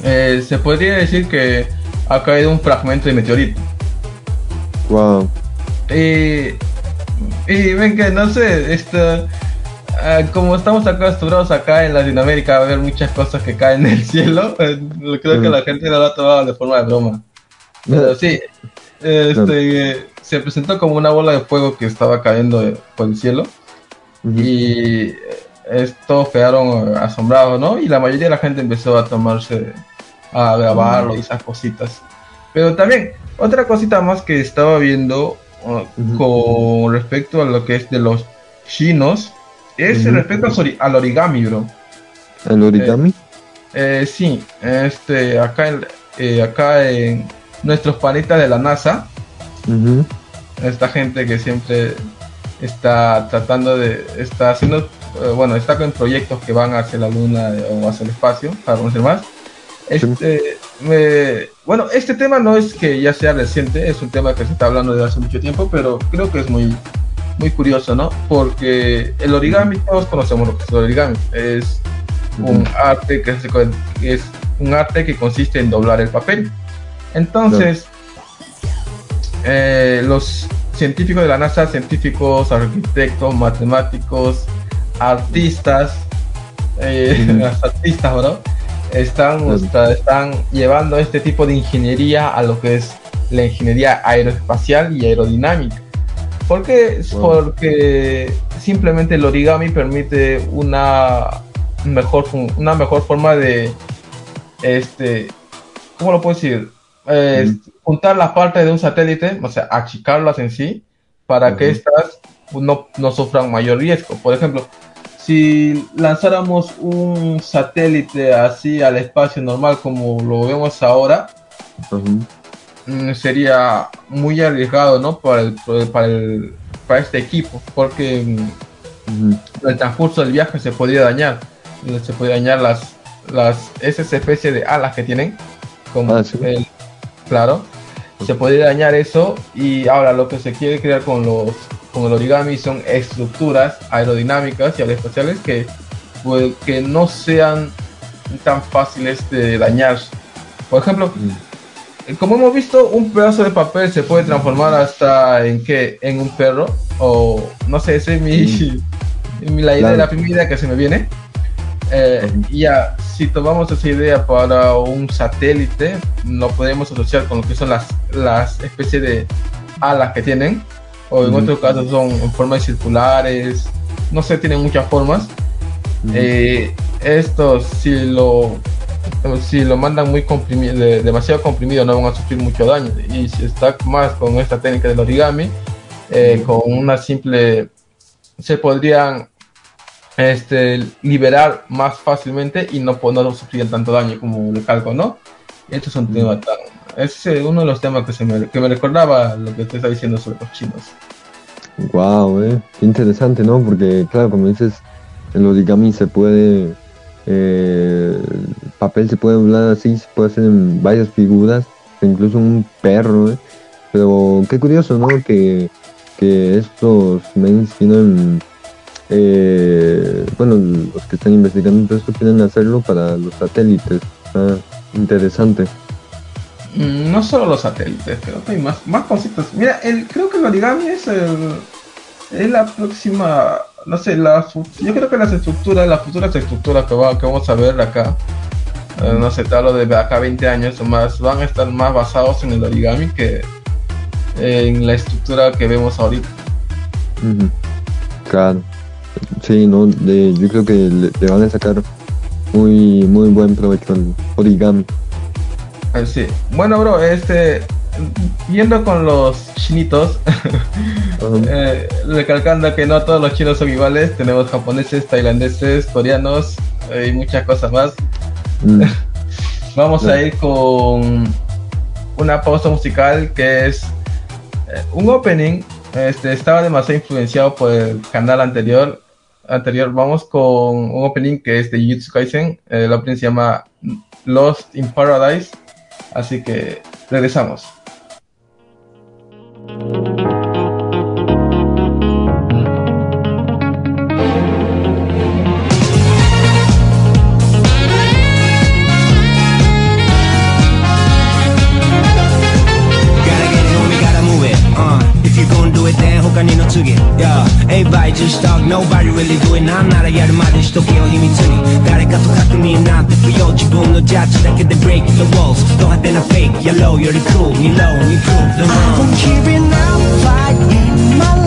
[SPEAKER 1] eh, se podría decir que ha caído un fragmento de meteorito.
[SPEAKER 2] Wow.
[SPEAKER 1] Y, y ven que no sé, esto Ah, como estamos acostumbrados acá en Latinoamérica a ver muchas cosas que caen del <laughs> cielo, eh, creo que la gente lo ha tomado de forma de broma. Pero sí, este, se presentó como una bola de fuego que estaba cayendo por el cielo y estos quedaron asombrados, ¿no? Y la mayoría de la gente empezó a tomarse, a grabarlo y esas cositas. Pero también, otra cosita más que estaba viendo uh, con respecto a lo que es de los chinos, es respecto al origami, bro.
[SPEAKER 2] ¿El origami?
[SPEAKER 1] Eh, eh, sí, este, acá, en, eh, acá en nuestros planetas de la NASA, esta gente que siempre está tratando de, está haciendo, bueno, está con proyectos que van hacia la Luna o hacia el espacio, para conocer más. Este, bueno, este tema no es que ya sea reciente, es un tema que se está hablando desde hace mucho tiempo, pero creo que es muy muy curioso, ¿no? Porque el origami, todos conocemos lo que es el origami, es un arte que, es un arte que consiste en doblar el papel. Entonces, eh, los científicos de la NASA, científicos, arquitectos, matemáticos, artistas, eh, <laughs> artistas, ¿no? Están, están llevando este tipo de ingeniería a lo que es la ingeniería aeroespacial y aerodinámica. ¿Por qué? Porque simplemente el origami permite una mejor, una mejor forma de, este, ¿cómo lo puedo decir? Juntar las partes de un satélite, o sea, achicarlas en sí, para que éstas no, no, sufran mayor riesgo. Por ejemplo, si lanzáramos un satélite así al espacio normal como lo vemos ahora, Mm, sería muy arriesgado ¿no? para, el, para, el, para este equipo, porque mm, el transcurso del viaje se podría dañar, se puede dañar las, las esa especie de alas que tienen, como ah, el, claro, se podría dañar eso. Y ahora lo que se quiere crear con los con el origami son estructuras aerodinámicas y aeroespaciales que, pues, que no sean tan fáciles de dañar. Por ejemplo, mm. como hemos visto, un pedazo de papel se puede transformar hasta en qué, en un perro, o no sé, esa es mi, <laughs> la idea, la primera idea que se me viene. Eh, ya, si tomamos esa idea para un satélite, lo podemos asociar con lo que son las, las especies de alas que tienen, o en otros casos son en formas circulares, no sé, tienen muchas formas. Eh, estos, si lo si lo mandan muy comprimido, demasiado comprimido, no van a sufrir mucho daño. Y si está más con esta técnica del origami, eh, con una simple, se podrían este, liberar más fácilmente y no, no sufrir tanto daño como el calco, ¿no? Esto es un tema tan, es uno de los temas que, se me, que me recordaba lo que te está diciendo sobre los chinos.
[SPEAKER 2] Wow, eh, qué interesante, ¿no? Porque, claro, como dices, el origami se puede eh, el papel se puede doblar así, se puede hacer en varias figuras, incluso un perro. ¿eh? Pero qué curioso, ¿no? Que, que estos mains tienen, eh, bueno, los que están investigando esto quieren hacerlo para los satélites. Está interesante.
[SPEAKER 1] Mm, no solo los satélites, creo que hay más, más cositas. Mira, el, creo que el origami es, el, es la próxima, no sé, la, yo creo que las estructuras, las futuras estructuras que, va, que vamos a ver acá, eh, no sé, tal lo de acá 20 años o más, van a estar más basados en el origami que en la estructura que vemos ahorita.
[SPEAKER 2] Claro. Sí, no, yo creo que le, le, van a sacar muy muy buen provecho al origami.
[SPEAKER 1] Eh, sí. Bueno, bro, este. Yendo con los chinitos, <laughs> eh, recalcando que no todos los chinos son iguales, tenemos japoneses, tailandeses, coreanos eh, y muchas cosas más. Mm. <laughs> Vamos a ir con una pausa musical que es un opening. Este estaba demasiado influenciado por el canal anterior. Anterior, vamos con un opening que es de Jujutsu Kaisen. El opening se llama Lost in Paradise Así que regresamos.
[SPEAKER 6] 次 Yeah Everybody just talk, nobody really do it なんならやるまでしとけよ秘密に誰かと確認なんて不要自分のジャッジだけで break the walls ド派手なフェイクやろうより cool 見ろ we prove the wrong I won't keep it up fight in my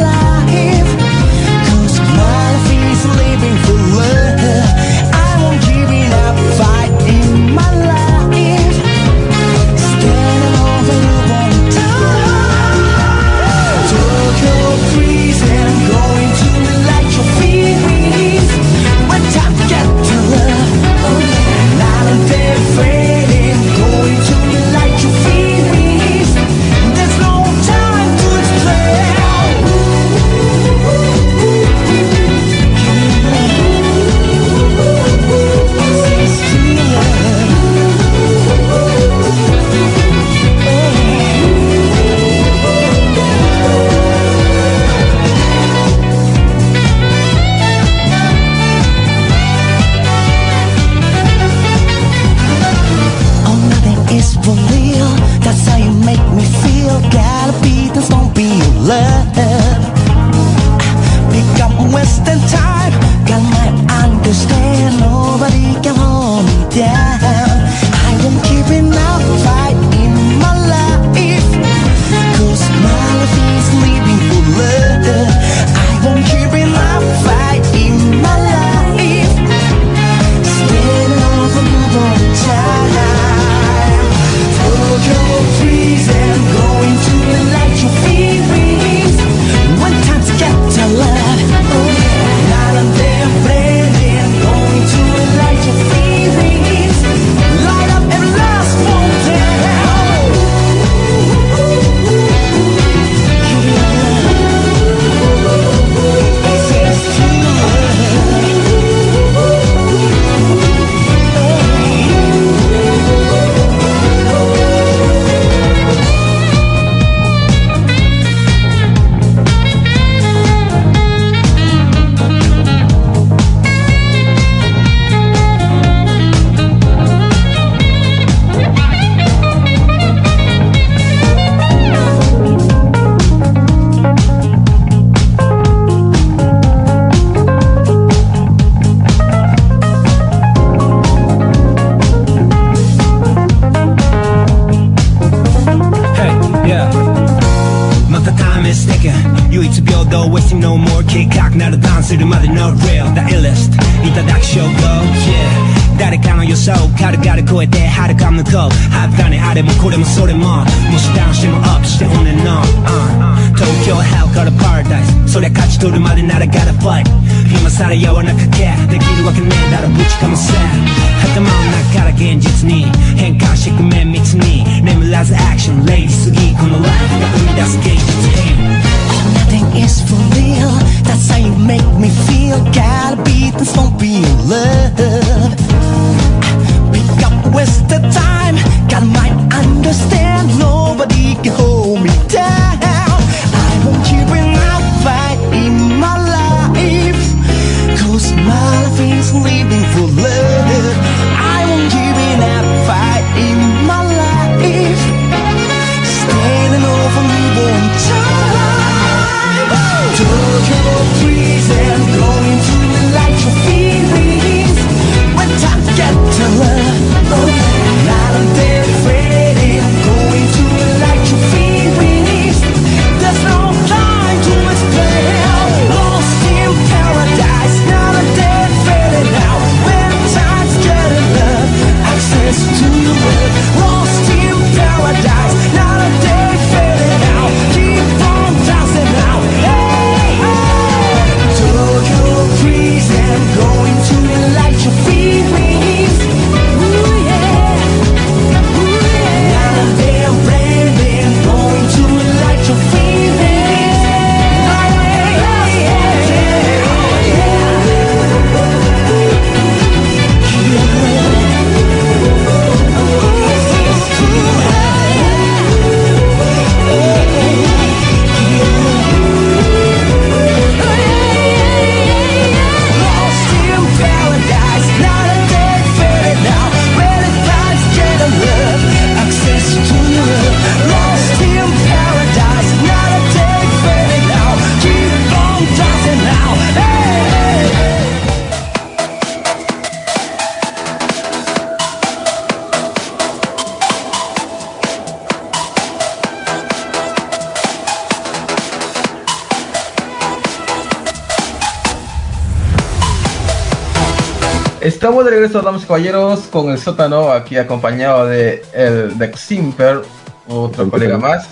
[SPEAKER 1] regreso, damas y caballeros, con el sótano, aquí acompañado de el Dex Simper, otro colega más.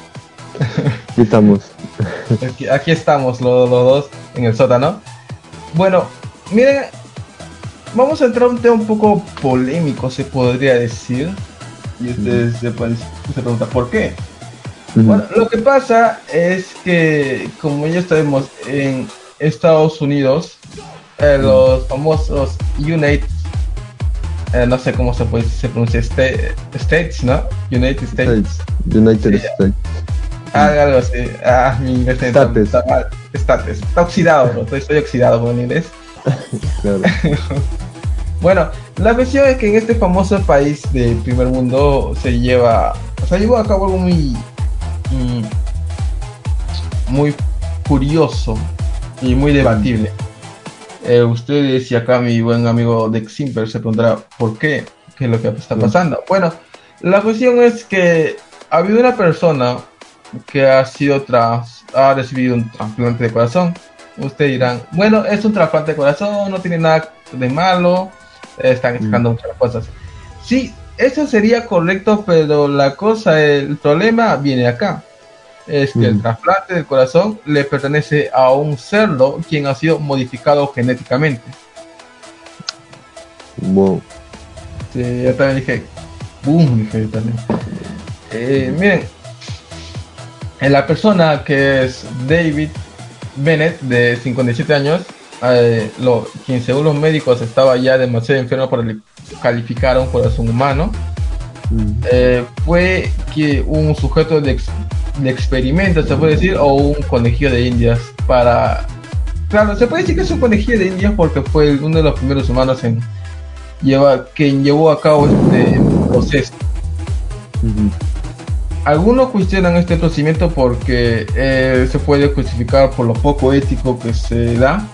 [SPEAKER 1] <laughs>
[SPEAKER 2] Aquí estamos.
[SPEAKER 1] Aquí, aquí estamos los, los dos en el sótano. Bueno, miren, vamos a entrar a un tema un poco polémico, se podría decir. Y ustedes se, pueden- se preguntan por qué. Bueno, lo que pasa es que, como ya sabemos, en Estados Unidos, eh, los famosos United, eh, no sé cómo se, puede, se pronuncia, Sta- States, ¿no? United States.
[SPEAKER 2] States, United
[SPEAKER 1] Sí.
[SPEAKER 2] States.
[SPEAKER 1] Ah, algo así. Ah, mi inglés está,
[SPEAKER 2] States.
[SPEAKER 1] está mal. States. Está oxidado, bro. estoy, estoy oxidado con el inglés. <laughs>
[SPEAKER 2] Claro. <laughs>
[SPEAKER 1] Bueno, la cuestión es que en este famoso país del primer mundo se lleva, o sea, llevó a cabo algo muy, mm, muy curioso y muy debatible. Eh, ustedes y acá mi buen amigo Dex Simper se preguntará por qué, qué es lo que está pasando. Bueno, la cuestión es que ha habido una persona que ha sido tras, ha recibido un trasplante de corazón. Ustedes dirán, bueno, es un trasplante de corazón, no tiene nada de malo, están explicando muchas cosas. Sí, eso sería correcto, pero la cosa, el problema viene acá. Es que el trasplante del corazón le pertenece a un cerdo quien ha sido modificado genéticamente.
[SPEAKER 2] Wow.
[SPEAKER 1] Sí, yo también dije, boom, dije también. Eh, miren, en la persona que es David Bennett, de 57 años, eh, lo, quien según los médicos estaba ya demasiado enfermo para li- calificar a un corazón humano,
[SPEAKER 2] Mm.
[SPEAKER 1] eh, fue que un sujeto de, de experimento, se puede decir, o un conejillo de indias para... Claro, se puede decir que es un conejillo de indias porque fue uno de los primeros humanos en llevar, quien llevó a cabo este proceso. Algunos cuestionan este procedimiento porque eh, se puede justificar por lo poco ético que se da,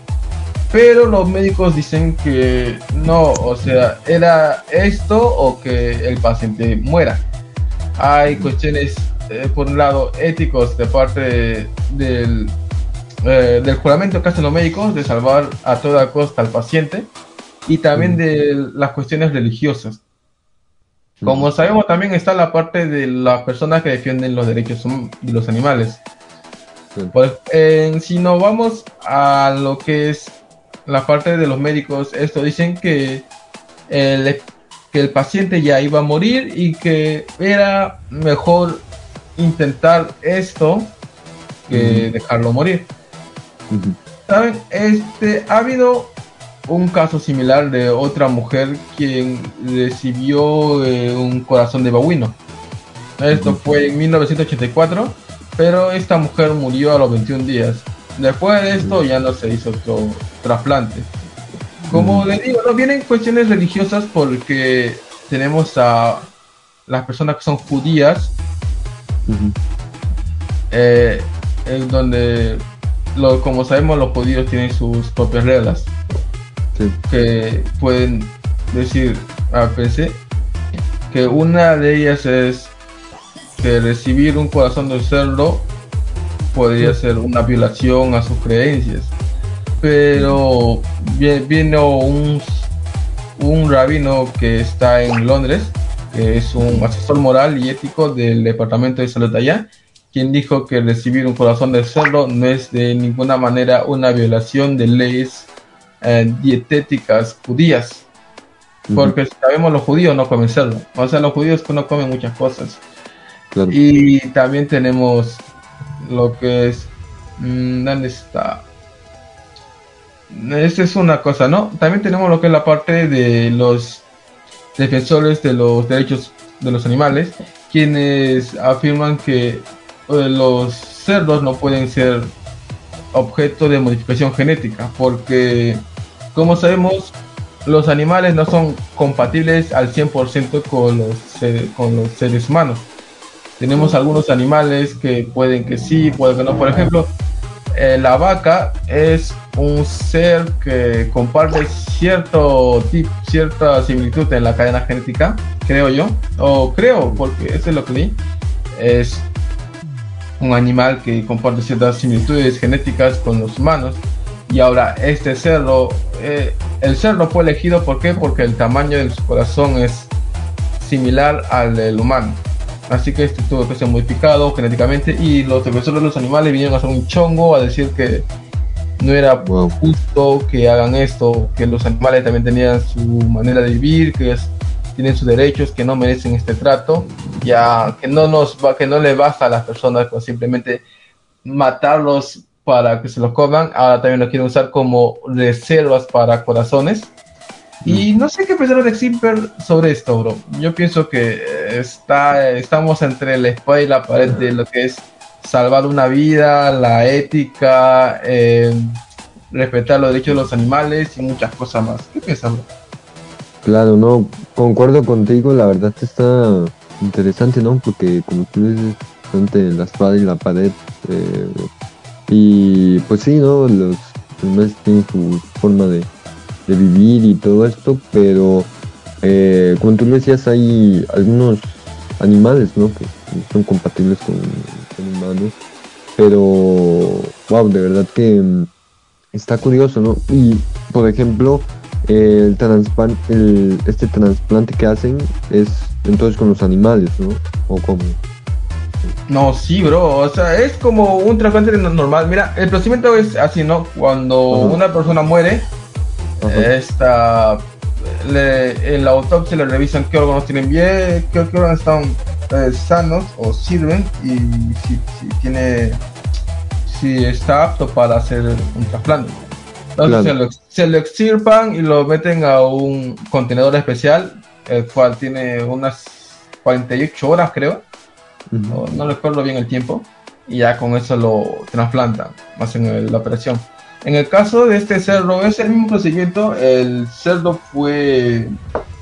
[SPEAKER 1] pero los médicos dicen que no, o sea, era esto o que el paciente muera. Hay cuestiones, eh, por un lado, éticos de parte de- del, eh, del juramento que hacen los médicos de salvar a toda costa al paciente y también
[SPEAKER 2] Mm.
[SPEAKER 1] de las cuestiones religiosas. Como sabemos, también está la parte de las personas que defienden los derechos de los animales. Pues, si nos vamos a lo que es la parte de los médicos, esto dicen que el, que el paciente ya iba a morir y que era mejor intentar esto que dejarlo morir. ¿Saben? Este, ha habido un caso similar de otra mujer quien recibió eh, un corazón de babuino. Esto fue en 1984, pero esta mujer murió a los 21 días. Después de esto ya no se hizo otro trasplante. Como le digo, no vienen cuestiones religiosas porque tenemos a las personas que son judías, eh, en donde, lo, como sabemos, los judíos tienen sus propias reglas. Que pueden decir a PC que una de ellas es que recibir un corazón de cerdo podría ser una violación a sus creencias. Pero vino un, un rabino que está en Londres, que es un asesor moral y ético del departamento de salud allá, quien dijo que recibir un corazón de cerdo no es de ninguna manera una violación de leyes eh, dietéticas judías. Porque sabemos los judíos no comen cerdo. O sea, los judíos no comen muchas cosas. Y también tenemos lo que es... Mm, ¿Dónde está? Esa es una cosa, ¿no? También tenemos lo que es la parte de los defensores de los derechos de los animales, quienes afirman que eh, los cerdos no pueden ser objeto de modificación genética, porque como sabemos, los animales no son compatibles al 100% con los, con los seres humanos. Tenemos algunos animales que pueden que sí, pueden que no. Por ejemplo, eh, la vaca es un ser que comparte cierto tipo, cierta similitud en la cadena genética, creo yo, o creo, porque es lo que leí. Es un animal que comparte ciertas similitudes genéticas con los humanos. Y ahora este cerdo, eh, el cerdo fue elegido porque el tamaño de su corazón es similar al del humano. Así que este tuvo que ser modificado genéticamente y los defensores de los animales vinieron a hacer un chongo a decir que no era justo que hagan esto, que los animales también tenían su manera de vivir, que es tienen sus derechos, que no merecen este trato, ya que no nos va, que no le basta a las personas con simplemente matarlos para que se los coman, ahora también lo quieren usar como reservas para corazones. Y mm. no sé qué pensar de Zipper sobre esto, bro. Yo pienso que está, estamos entre la espada y la pared de lo que es salvar una vida, la ética, eh, respetar los derechos de los animales y muchas cosas más. ¿Qué piensas, bro?
[SPEAKER 2] Claro, no, concuerdo contigo, la verdad está interesante, ¿no? Porque como tú dices, entre la espada y la pared, eh, y pues sí, ¿no? Los animales tienen su forma de, vivir y todo esto, pero eh, como tú decías, hay algunos animales, ¿no? Que son compatibles con, con humanos, pero, wow, de verdad que mm, está curioso, ¿no? Y, por ejemplo, el, el este trasplante que hacen es entonces con los animales, ¿no? O como...
[SPEAKER 1] No, sí, bro. O sea, es como un trasplante normal. Mira, el procedimiento es así, ¿no? Cuando una persona muere, esta, en la autopsia le revisan qué órganos tienen bien, qué, órganos están eh, sanos o sirven y si, si, tiene, si está apto para hacer un trasplante. Entonces se, lo, extirpan y lo meten a un contenedor especial, el cual tiene unas 48 horas, creo. no, recuerdo bien el tiempo. Y ya con eso lo trasplantan, hacen la operación. En el caso de este cerdo, es el mismo procedimiento. El cerdo fue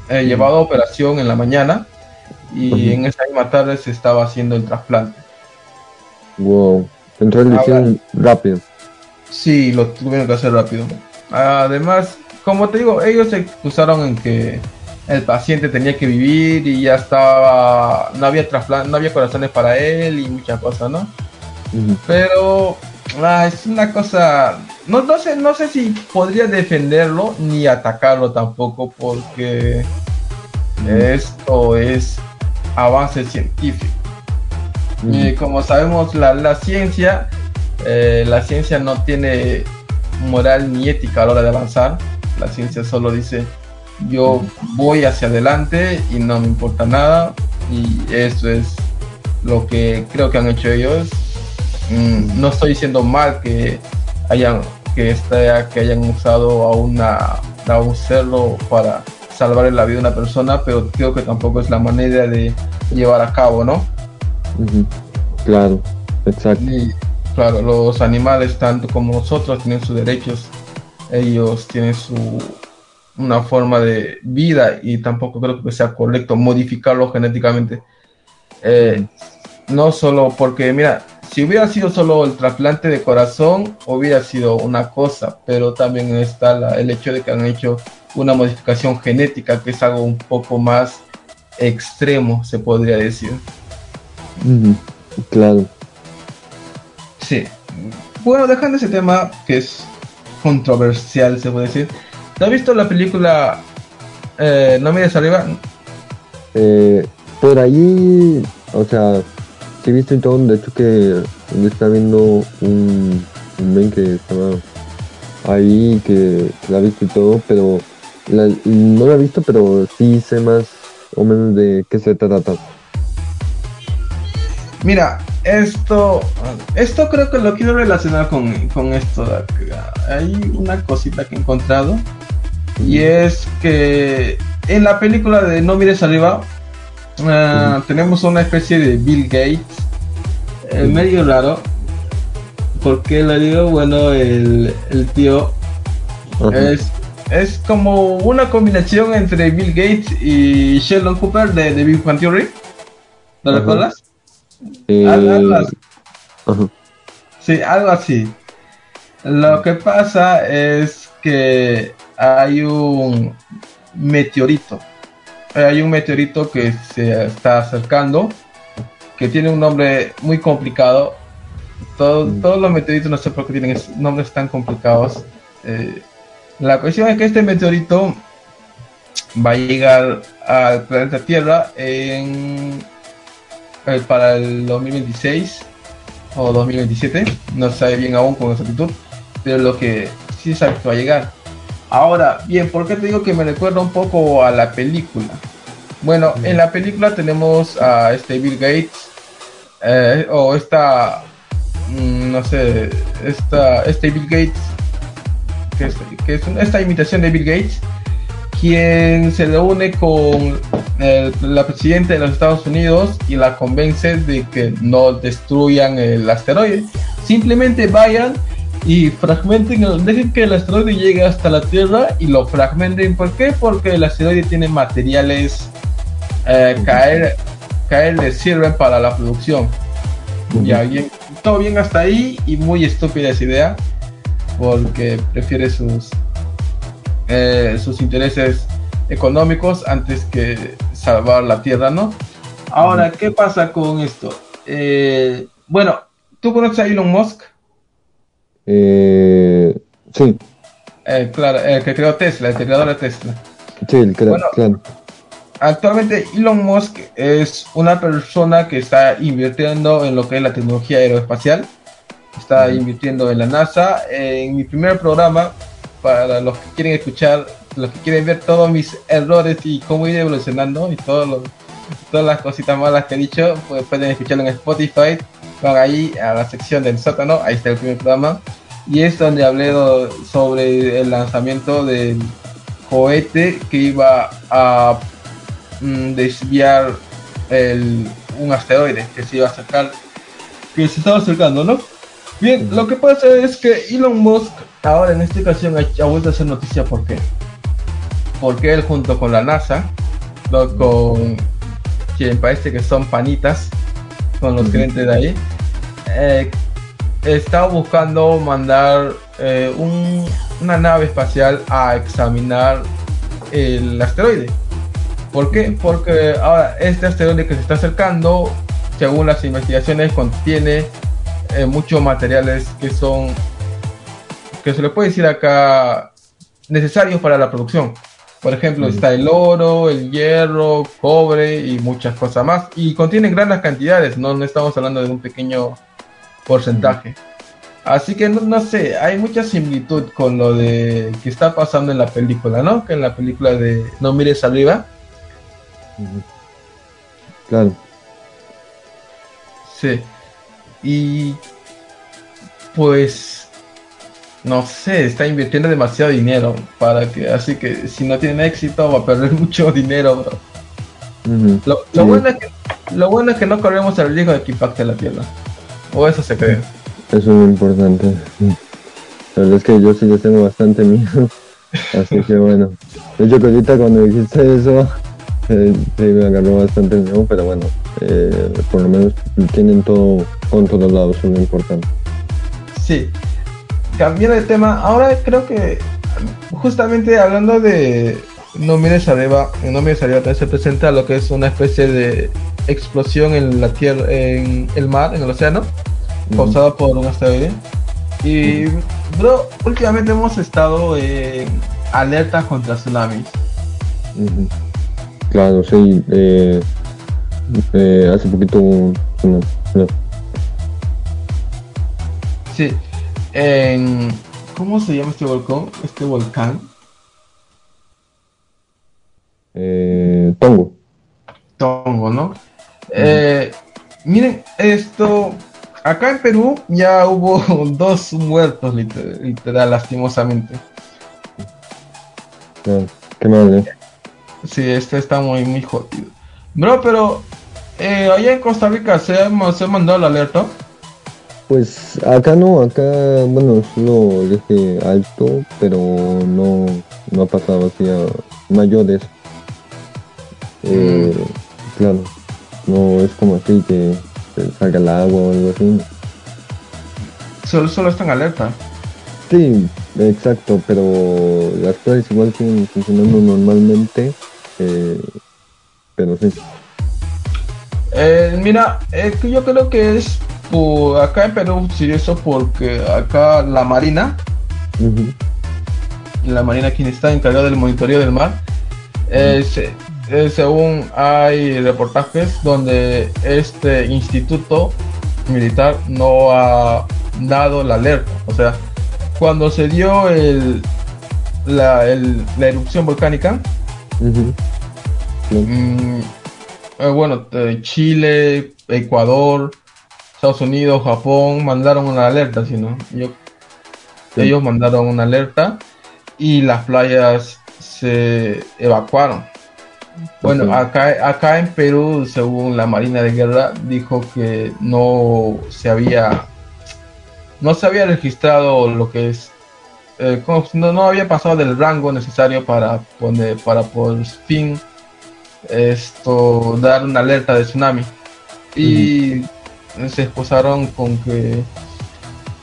[SPEAKER 1] eh, llevado a operación en la mañana y en esa misma tarde se estaba haciendo el trasplante.
[SPEAKER 2] Wow, entonces lo hicieron rápido.
[SPEAKER 1] Sí, lo tuvieron que hacer rápido. Además, como te digo, ellos se excusaron en que el paciente tenía que vivir y ya estaba, no había no había corazones para él y muchas cosas, ¿no? Pero ah, es una cosa, no, no sé, no sé si podría defenderlo ni atacarlo tampoco porque esto es avance científico. Y como sabemos, la, la ciencia eh, la ciencia no tiene moral ni ética a la hora de avanzar. La ciencia solo dice, yo voy hacia adelante y no me importa nada. Y eso es lo que creo que han hecho ellos. Mm, no estoy diciendo mal que hayan que, este, que hayan usado a, una, a un cerdo para salvar la vida de una persona, pero creo que tampoco es la manera de llevar a cabo, ¿no?
[SPEAKER 2] Claro, exacto.
[SPEAKER 1] Claro, los animales, tanto como nosotros, tienen sus derechos. Ellos tienen su una forma de vida y tampoco creo que sea correcto modificarlo genéticamente. Eh, no solo porque, mira, si hubiera sido solo el trasplante de corazón, hubiera sido una cosa, pero también está el hecho de que han hecho una modificación genética, que es algo un poco más extremo, se podría decir.
[SPEAKER 2] Claro.
[SPEAKER 1] Sí. Bueno, dejando ese tema que es controversial, se puede decir. ¿Te has visto la película eh, No mires arriba?
[SPEAKER 2] Eh, por ahí, o sea, he visto todo, de hecho que está viendo un, un men que estaba ahí, que la ha visto y todo, pero no la he visto, pero sí sé más o menos de qué se trata.
[SPEAKER 1] Mira, esto, esto creo que lo quiero relacionar con, esto. Hay una cosita que he encontrado y es que en la película de No mires arriba ah, tenemos una especie de Bill Gates eh, medio raro. porque lo digo? Bueno, el, tío es, es como una combinación entre Bill Gates y Sheldon Cooper de, de Big Bang Theory. ¿Lo recuerdas?
[SPEAKER 2] Eh,
[SPEAKER 1] algo así. Sí, algo así. Lo que pasa es que hay un meteorito. Hay un meteorito que se está acercando, que tiene un nombre muy complicado. Mm. Todos los meteoritos no sé por qué tienen nombres tan complicados. Eh, la cuestión es que este meteorito va a llegar al planeta Tierra en eh, para el 2026 o 2027, no se sabe bien aún con exactitud, pero lo que sí sabe que va a llegar. Ahora, bien, ¿por qué te digo que me recuerda un poco a la película? Bueno, en la película tenemos a este Bill Gates, eh, o esta, mm, no sé, esta, este Bill Gates, que es, que es esta imitación de Bill Gates, quien se reúne con la presidenta de los Estados Unidos y la convence de que no destruyan el asteroide. Simplemente vayan y fragmenten, dejen que el asteroide llegue hasta la Tierra y lo fragmenten. ¿Por qué? Porque el asteroide tiene materiales eh, caer, caer le sirven para la producción. Ya, bien, todo bien hasta ahí y muy estúpida esa idea porque prefiere sus eh, sus intereses económicos antes que salvar la tierra, ¿no? Ahora, ¿qué pasa con esto? Eh, bueno, ¿tú conoces a Elon Musk?
[SPEAKER 2] Eh, sí.
[SPEAKER 1] Eh, claro, el que creó Tesla, el creador de Tesla.
[SPEAKER 2] Sí, el creador, claro.
[SPEAKER 1] Actualmente Elon Musk es una persona que está invirtiendo en lo que es la tecnología aeroespacial. Está invirtiendo en la NASA. En mi primer programa para los que quieren escuchar, los que quieren ver todos mis errores y cómo ir evolucionando y todas las cositas malas que he dicho, pues pueden escucharlo en Spotify. Van ahí a la sección del sótano, ahí está el primer programa. Y es donde hablé sobre el lanzamiento del cohete que iba a mm, desviar un asteroide que se iba a sacar, que se estaba acercando, ¿no? Bien, lo que pasa es que Elon Musk ahora en esta ocasión ha, vuelto a hacer noticia ¿por qué? Porque él junto con la NASA, con quien parece que son panitas, con los clientes de ahí, eh, está buscando mandar eh, una nave espacial a examinar el asteroide. ¿Por qué? Porque ahora este asteroide que se está acercando, según las investigaciones, contiene eh, muchos materiales que son, que se le puede decir acá, necesarios para la producción. Por ejemplo, está el oro, el hierro, cobre y muchas cosas más. Y contiene grandes cantidades, no, no estamos hablando de un pequeño porcentaje. Así que no, sé, hay mucha similitud con lo de que está pasando en la película, ¿no? Que en la película de No mires arriba.
[SPEAKER 2] Claro.
[SPEAKER 1] Sí. Y pues no sé, está invirtiendo demasiado dinero para que, así que si no tiene éxito va a perder <laughs> mucho dinero, bro. lo, bueno es que, lo bueno es que no corremos el riesgo de que impacte la Tierra. O eso se cree.
[SPEAKER 2] Eso es muy importante. La verdad es que yo sí les tengo bastante miedo. <laughs> Así que bueno. De hecho, ahorita cuando dijiste eso, eh, sí me agarró bastante nuevo, pero bueno, eh, por lo menos tienen todo controlado, eso es lo importante.
[SPEAKER 1] Sí, cambiando de tema, ahora creo que justamente hablando de No mires arriba, No mires arriba también se presenta lo que es una especie de explosión en la tierra, en el mar, en el océano, causada por un asteroide. Y, bro, últimamente hemos estado en alerta contra tsunamis.
[SPEAKER 2] Claro, sí. Eh, eh, hace poquito no,
[SPEAKER 1] Sí. En, ¿Cómo se llama este volcán? Este volcán.
[SPEAKER 2] Eh, Tongo.
[SPEAKER 1] Tongo, ¿no? Eh, miren, esto, acá en Perú ya hubo <laughs> dos muertos, literal, lastimosamente.
[SPEAKER 2] qué mal, ¿eh?
[SPEAKER 1] Sí, este está muy, muy jodido. Bro, pero eh, allá en Costa Rica se ha, se mandado la alerta.
[SPEAKER 2] Pues acá no, acá, bueno, solo dije alto, pero no, no ha pasado así a mayores. Eh, mm. Claro, no es como así que salga el agua o algo así.
[SPEAKER 1] Solo, solo está en alerta.
[SPEAKER 2] Sí, exacto, pero las cosas igual siguen funcionando normalmente, eh, pero sí.
[SPEAKER 1] Eh, mira, yo creo que es por acá en Perú, sí, eso porque acá la Marina, la Marina quien está encargada del monitoreo del mar, eh, eh, según hay reportajes donde este instituto militar no ha dado la alerta. O sea, cuando se dio el, la, erupción volcánica, mm, eh, bueno, Chile, Ecuador, Estados Unidos, Japón mandaron una alerta, sino yo, ellos mandaron una alerta y las playas se evacuaron. Bueno, acá, acá en Perú, según la Marina de Guerra, dijo que no se había no se había registrado lo que es eh, no, no, había pasado del rango necesario para poner para por fin esto dar una alerta de tsunami. Y se exposaron con que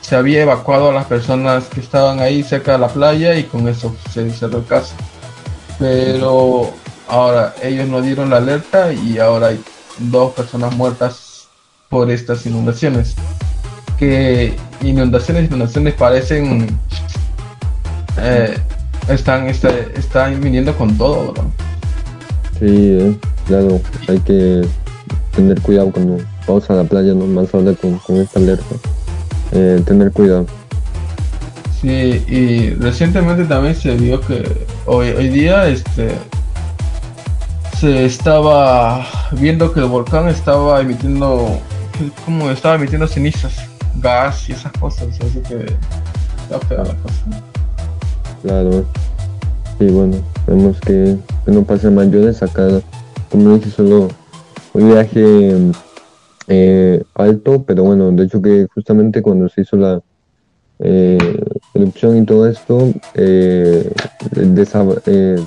[SPEAKER 1] se había evacuado a las personas que estaban ahí cerca de la playa y con eso se cerró el caso pero Ahora, ellos no dieron la alerta y ahora hay dos personas muertas por estas inundaciones. Que inundaciones, inundaciones parecen... Eh, están, están viniendo con todo, ¿verdad?
[SPEAKER 2] Sí, eh, claro, hay que tener cuidado cuando vamos a la playa, ¿no? Más ahora con, con esta alerta. Eh, tener cuidado.
[SPEAKER 1] Sí, y recientemente también se vio que hoy, hoy día este se estaba viendo que el volcán estaba emitiendo, como estaba emitiendo cenizas, gas y esas cosas, así que está fea la cosa.
[SPEAKER 2] Claro, y bueno, vemos que, no pase mayores acá, como dije, solo un viaje eh, alto, pero bueno, de hecho que justamente cuando se hizo la eh, erupción y todo esto, eh, eh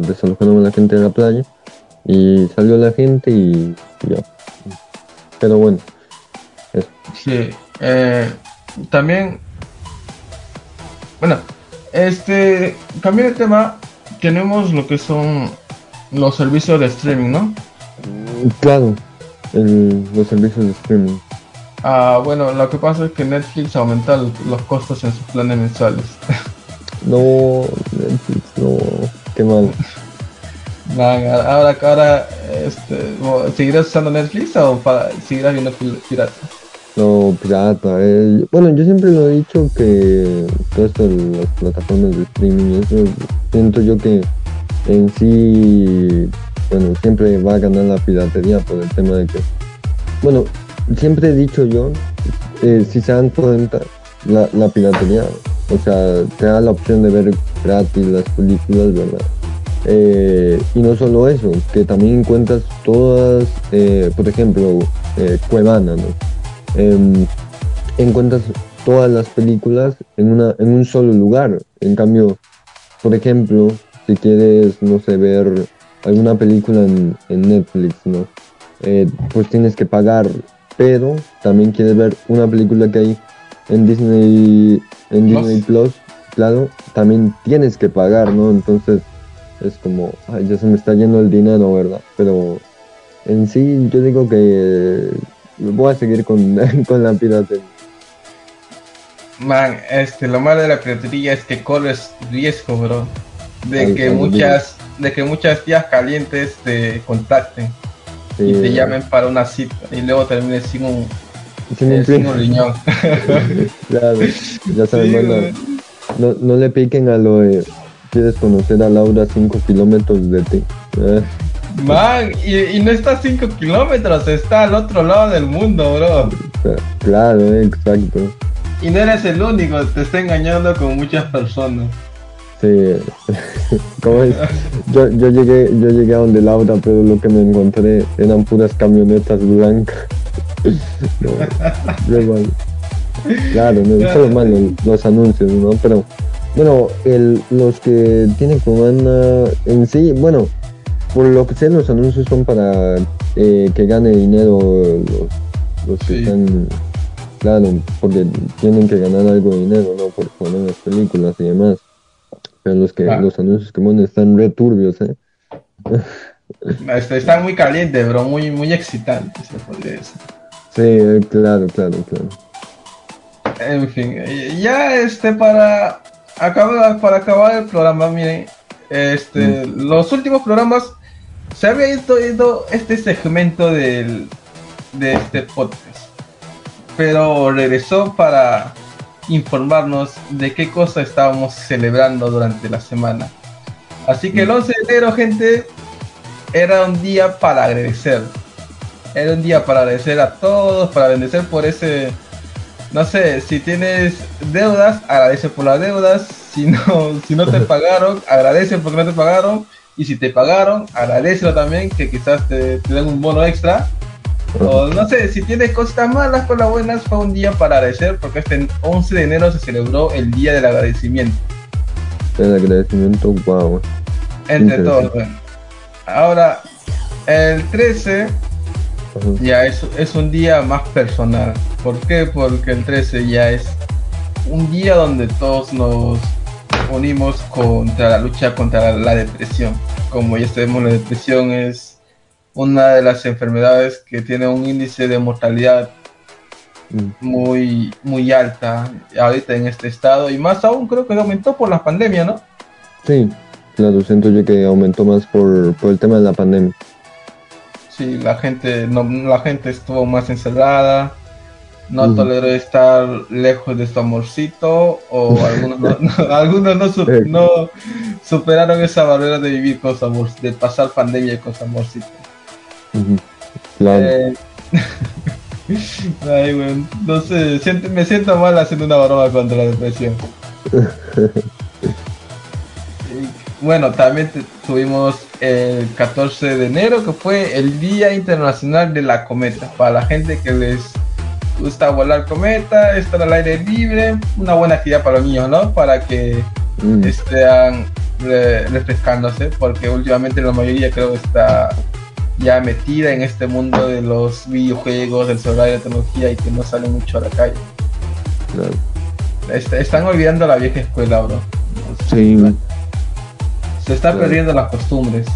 [SPEAKER 2] desalojaron a la gente de la playa y salió la gente y, ya. Pero bueno.
[SPEAKER 1] Sí, eh, también, bueno, este, cambiando de tema, tenemos lo que son los servicios de streaming, ¿no?
[SPEAKER 2] Claro, los servicios de streaming.
[SPEAKER 1] Ah, bueno, lo que pasa es que Netflix aumenta los costos en sus planes mensuales. <laughs>
[SPEAKER 2] No, Netflix, no, qué mal. <laughs>
[SPEAKER 1] ahora, ahora este, ¿seguirás usando Netflix o para, seguirás viendo pirata?
[SPEAKER 2] No, pirata. Eh. Bueno, yo siempre lo he dicho que todo esto de las plataformas de streaming, eso siento yo que en sí, bueno, siempre va a ganar la piratería por el tema de que, bueno, siempre he dicho yo, eh, si se dan cuenta, la, la piratería o sea, te da la opción de ver gratis las películas, ¿verdad? Eh, y no solo eso, que también encuentras todas, eh, por ejemplo, eh, Cuevana, ¿no? Em, encuentras todas las películas en, una, en un solo lugar. En cambio, por ejemplo, si quieres, no sé, ver alguna película en, Netflix, ¿no? Eh, pues tienes que pagar, pero también quieres ver una película que hay en Disney, en Disney Plus, claro, también tienes que pagar, ¿no? Entonces es como, ay, ya se me está yendo el dinero, ¿verdad? Pero en sí yo digo que voy a seguir con, <laughs> con la piratería.
[SPEAKER 1] Man, este, lo malo de la piratería es que corres riesgo, bro, de que muchas, de que muchas tías calientes te contacten y te llamen para una cita y luego termines sin un, sin un, riñón. <laughs>
[SPEAKER 2] claro, ya sabes, no, no le piquen a lo de quieres conocer a Laura 5 kilómetros de ti. Eh.
[SPEAKER 1] Man, y, no está a 5 kilómetros, está al otro lado del mundo, bro.
[SPEAKER 2] Claro, exacto.
[SPEAKER 1] Y no eres el único, te está engañando con muchas personas.
[SPEAKER 2] Sí, <laughs> como es? Yo, yo, llegué, yo llegué a donde Laura, pero lo que me encontré eran puras camionetas blancas. <laughs> no, Claro, no, eso es malo, los anuncios, ¿no? Pero bueno, el, los que tienen comanda en sí, bueno, por lo que sé, los anuncios son para eh, que gane dinero los, que están, claro, porque tienen que ganar algo de dinero, ¿no? Por poner las películas y demás. Pero los que ah. los anuncios que ponen están re turbios, ¿eh?
[SPEAKER 1] Este, están muy calientes, bro, muy, muy excitantes, se podría decir.
[SPEAKER 2] Sí, claro, claro, claro.
[SPEAKER 1] En fin, ya este para acaba, para acabar el programa, miren, este, mm. los últimos programas se había ido, este segmento del, de este podcast, pero regresó para informarnos de qué cosa estábamos celebrando durante la semana. Así que el 11 mm. de enero, gente, era un día para agradecer. Era un día para agradecer a todos, para agradecer por ese no sé, si tienes deudas, agradece por las deudas. Si no, <laughs> si no te pagaron, agradece porque no te pagaron. Y si te pagaron, agradecelo también, que quizás te, den un bono extra. O no sé, si tienes cosas malas con las buenas, fue un día para agradecer, porque este 11 de enero se celebró el Día del Agradecimiento.
[SPEAKER 2] El agradecimiento, wow.
[SPEAKER 1] Entre todos, bueno. Ahora, el 13 ya es, es un día más personal. ¿Por qué? Porque el 13 ya es un día donde todos nos unimos contra la lucha contra la depresión. Como ya sabemos, la depresión es una de las enfermedades que tiene un índice de mortalidad mm. muy, muy alta ahorita en este estado y más aún creo que aumentó por la pandemia, ¿no?
[SPEAKER 2] Sí, claro, siento yo que aumentó más por, por el tema de la pandemia
[SPEAKER 1] sí, la gente, no, la gente estuvo más encerrada, no toleró estar lejos de su amorcito, o <laughs> algunos, no, algunos no, superaron esa barrera de vivir con su amor, de pasar pandemia con su amorcito. Eh, <laughs> ay, no sé, me siento mal haciendo una broma contra la depresión. <laughs> bueno, también tuvimos el 14 de enero, que fue el Día Internacional de la Cometa. Para la gente que les gusta volar cometa, estar al aire libre, una buena actividad para los niños, ¿no? Para que mm. estén refrescándose, porque últimamente la mayoría creo que está ya metida en este mundo de los videojuegos, del celular y la tecnología y que no sale mucho a la calle. están olvidando la vieja escuela, bro.
[SPEAKER 2] Sí.
[SPEAKER 1] Se están perdiendo las costumbres.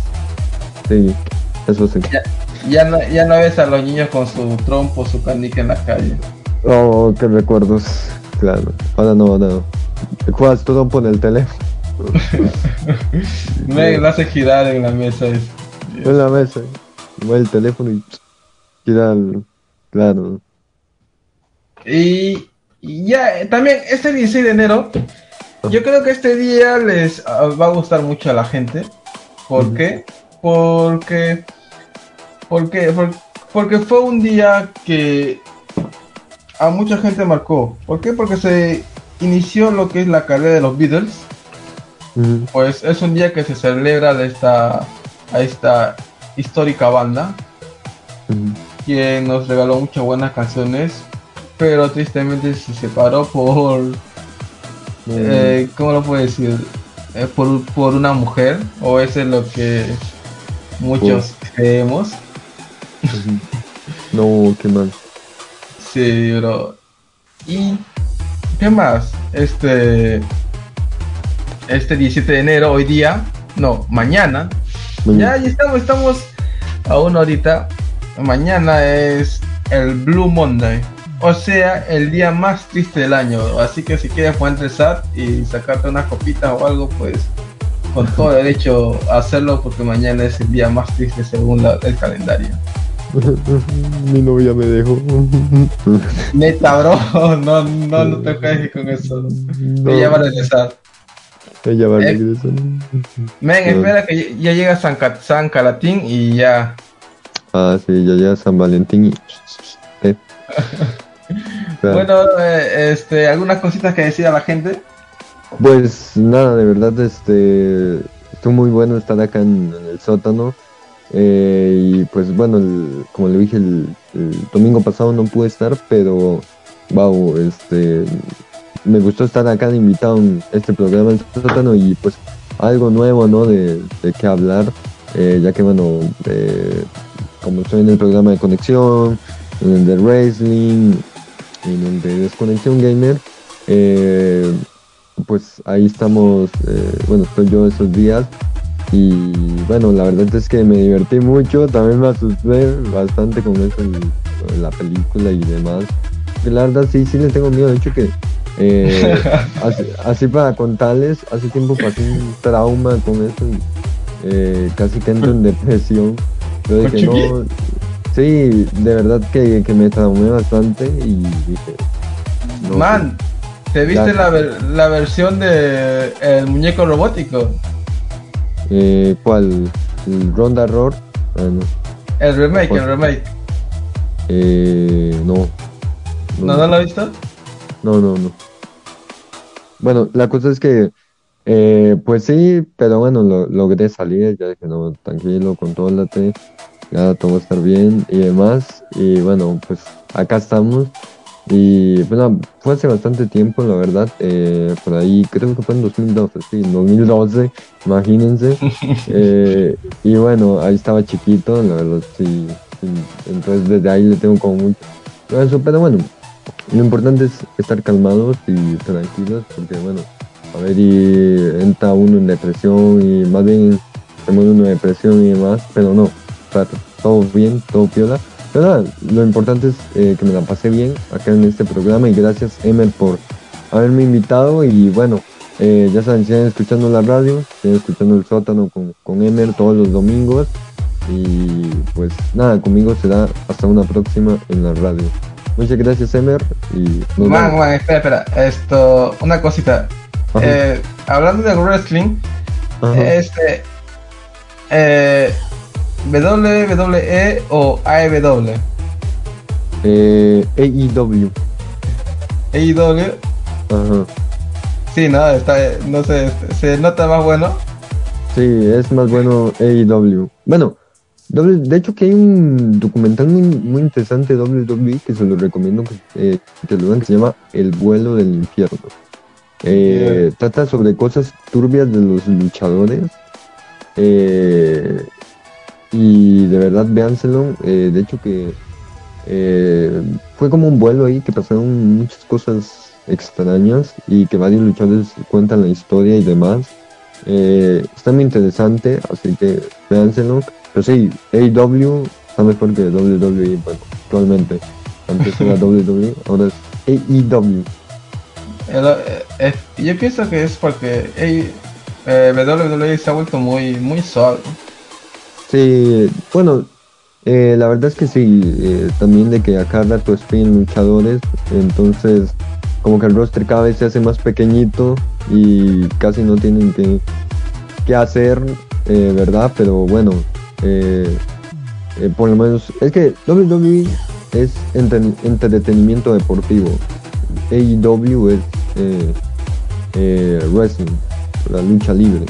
[SPEAKER 2] Sí, eso sí.
[SPEAKER 1] Ya, no, ya no ves a los niños con su trompo, su canica en la calle.
[SPEAKER 2] Oh, qué recuerdos. Claro. Ahora no, no. Juegas trompo en el teléfono. <laughs>
[SPEAKER 1] Me lo hace girar en la mesa.
[SPEAKER 2] En la mesa. Mueve el teléfono y Claro.
[SPEAKER 1] Y, y ya, también este 16 de enero yo creo que este día les ah, va a gustar mucho a la gente. ¿Por qué? Porque, porque, porque fue un día que a mucha gente marcó. ¿Por qué? Porque se inició lo que es la carrera de los Beatles. Pues es un día que se celebra de esta, a esta histórica banda. Quien nos regaló muchas buenas canciones. Pero tristemente se separó por eh, ¿cómo lo puedo decir? ¿Es por, por una mujer? ¿O eso es lo que muchos creemos?
[SPEAKER 2] no, qué mal.
[SPEAKER 1] Sí, bro. ¿Y qué más? Este. Este 17 de enero, hoy día. No, mañana. Ya, ya estamos, estamos aún ahorita. Mañana es el Blue Monday. O sea, el día más triste del año. Así que si quieres ponerte SAT y sacarte unas copitas o algo, pues con todo derecho a hacerlo porque mañana es el día más triste según el calendario. <laughs>
[SPEAKER 2] Mi novia me dejó.
[SPEAKER 1] Neta, bro. <laughs> No, no, no te quejes con eso. Ella va a regresar.
[SPEAKER 2] Ella va a eh, regresar.
[SPEAKER 1] Men, espera que ya llega San, San Calatín y ya.
[SPEAKER 2] Ah, sí, ya llega San Valentín y. <laughs>
[SPEAKER 1] Eh. <laughs> bueno, eh, este, algunas cositas que decir a la gente.
[SPEAKER 2] Pues nada, de verdad, este, estuvo muy bueno estar acá en el sótano. Eh, y pues bueno, como le dije, el, domingo pasado no pude estar, pero wow, este, me gustó estar acá de invitado en este programa del sótano y pues algo nuevo, ¿no? De, de qué hablar, eh, ya que bueno, como estoy en el programa de conexión, en el de wrestling, en el de desconexión gamer, eh, pues ahí estamos, bueno, estoy yo esos días y bueno, la verdad es que me divertí mucho, también me asusté bastante con eso, la película y demás. la verdad sí, sí le tengo miedo, de hecho que eh, así, para contarles, hace tiempo pasé un trauma con eso y eh, casi que entro en <laughs> depresión. Yo dije, no, sí, de verdad que, me traumé bastante y dije...
[SPEAKER 1] Man, ¿te viste la, la, versión de el muñeco robótico?
[SPEAKER 2] Eh, ¿Cuál? ¿El Ronda Roar? Ah,
[SPEAKER 1] el remake, el remake.
[SPEAKER 2] Eh, no.
[SPEAKER 1] ¿No, ¿No lo has visto?
[SPEAKER 2] No, no, no. Bueno, la cosa es que, eh, pues sí, pero bueno, lo, logré salir, ya dije, no, tranquilo, contrólate, ya todo va a estar bien y demás. Y bueno, pues acá estamos. Y bueno, fue hace bastante tiempo, la verdad, eh, por ahí creo que fue en 2012, sí, en 2012, imagínense. <laughs> Eh, y bueno, ahí estaba chiquito, la verdad, sí, Entonces desde ahí le tengo como mucho eso, pero bueno, lo importante es estar calmados y tranquilos, porque bueno, a ver, y entra uno en depresión y más bien muere uno en depresión y demás, pero no, todo bien, todo piola. Pero nada, lo importante es eh, que me la pasé bien acá en este programa y gracias Emer por haberme invitado y bueno, eh, ya saben, siguen escuchando la radio, siguen escuchando el sótano con, con Emer todos los domingos y pues nada, conmigo será hasta una próxima en la radio. Muchas gracias Emer y
[SPEAKER 1] man, man, espera, espera, esto, una cosita. Eh, hablando de wrestling, este eh, WWE o AEW?
[SPEAKER 2] Eh, AEW.
[SPEAKER 1] AEW. Ajá. Sí, no, está, no sé, se nota más bueno.
[SPEAKER 2] Sí, es más bueno AEW. Bueno, de hecho que hay un documental muy, muy interesante de WWE que se lo recomiendo que, eh, que lo vean que se llama El vuelo del infierno. Eh, trata sobre cosas turbias de los luchadores. Eh, y de verdad véanselo. Eh, de hecho que fue como un vuelo ahí que pasaron muchas cosas extrañas y que varios luchadores cuentan la historia y demás. Eh, está muy interesante, así que véanselo. Pero sí, AEW está mejor que WWE, bueno, actualmente. Antes era <laughs> WWE, ahora es AEW.
[SPEAKER 1] yo pienso que es porque WWE se ha vuelto muy, muy suave.
[SPEAKER 2] Sí, bueno, eh, la verdad es que sí, eh, también de que acá rato spin luchadores, entonces como que el roster cada vez se hace más pequeñito y casi no tienen que, que hacer, eh, ¿verdad? Pero bueno, por lo menos es que WWE es entretenimiento deportivo, AEW es wrestling, la lucha libre.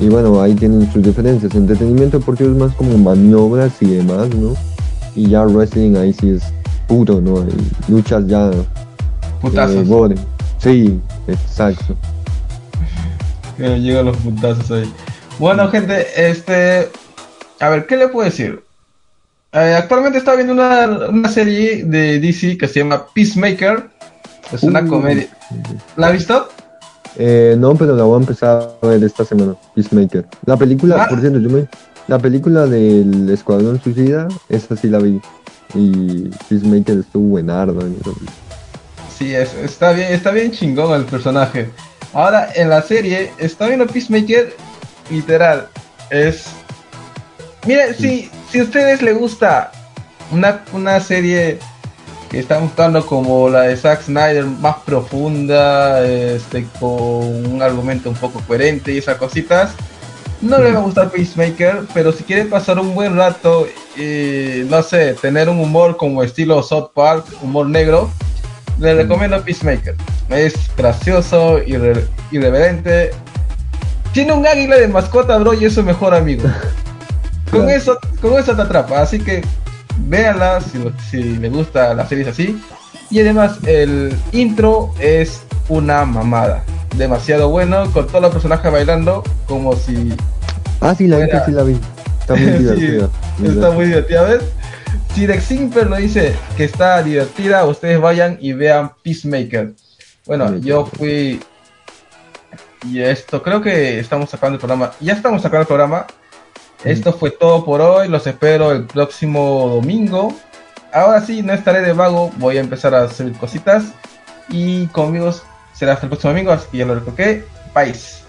[SPEAKER 2] Y bueno, ahí tienen sus diferencias. Entretenimiento deportivo es más como maniobras y demás, ¿no? Y ya wrestling ahí sí es puro, ¿no? luchas ya...
[SPEAKER 1] Putazos. Eh,
[SPEAKER 2] Sí, exacto. <laughs>
[SPEAKER 1] Que llegan los puntazos ahí. Bueno, gente, este. A ver, ¿qué le puedo decir? Eh, actualmente está viendo una, una, serie de DC que se llama Peacemaker. Es una uh, comedia. ¿La has visto?
[SPEAKER 2] Eh, no, pero la voy a empezar a ver esta semana. Peacemaker. La película, ah. por cierto, yo me. La película del Escuadrón Suicida, esa sí la vi. Y Peacemaker estuvo buenardo.
[SPEAKER 1] Sí, es, está bien, está bien chingón el personaje. Ahora en la serie está viendo Peacemaker, literal, es Mire, si, si a ustedes les gusta una, una serie que está mostrando como la de Zack Snyder, más profunda, este, con un argumento un poco coherente y esas cositas, no le va a gustar Peacemaker, pero si quieren pasar un buen rato y, no sé, tener un humor como estilo South Park, humor negro, le recomiendo Peacemaker. Es gracioso, irreverente. Tiene un águila de mascota, bro, y es su mejor amigo. <laughs> con eso, con eso te atrapa. Así que véanla si, si le gusta la serie así. Y además el intro es una mamada. Demasiado bueno, con todos los personajes bailando como si...
[SPEAKER 2] Ah, sí, la vi, sí la vi. Está muy <laughs> divertida.
[SPEAKER 1] está muy divertida, ¿ves? Si Dex Simper lo dice que está divertida, ustedes vayan y vean Peacemaker. Bueno, yo fui... Y esto, creo que estamos sacando el programa. Ya estamos sacando el programa. Esto fue todo por hoy, los espero el próximo domingo. Ahora sí, no estaré de vago, voy a empezar a hacer cositas. Y conmigo será hasta el próximo domingo, y ya lo recoqué. País.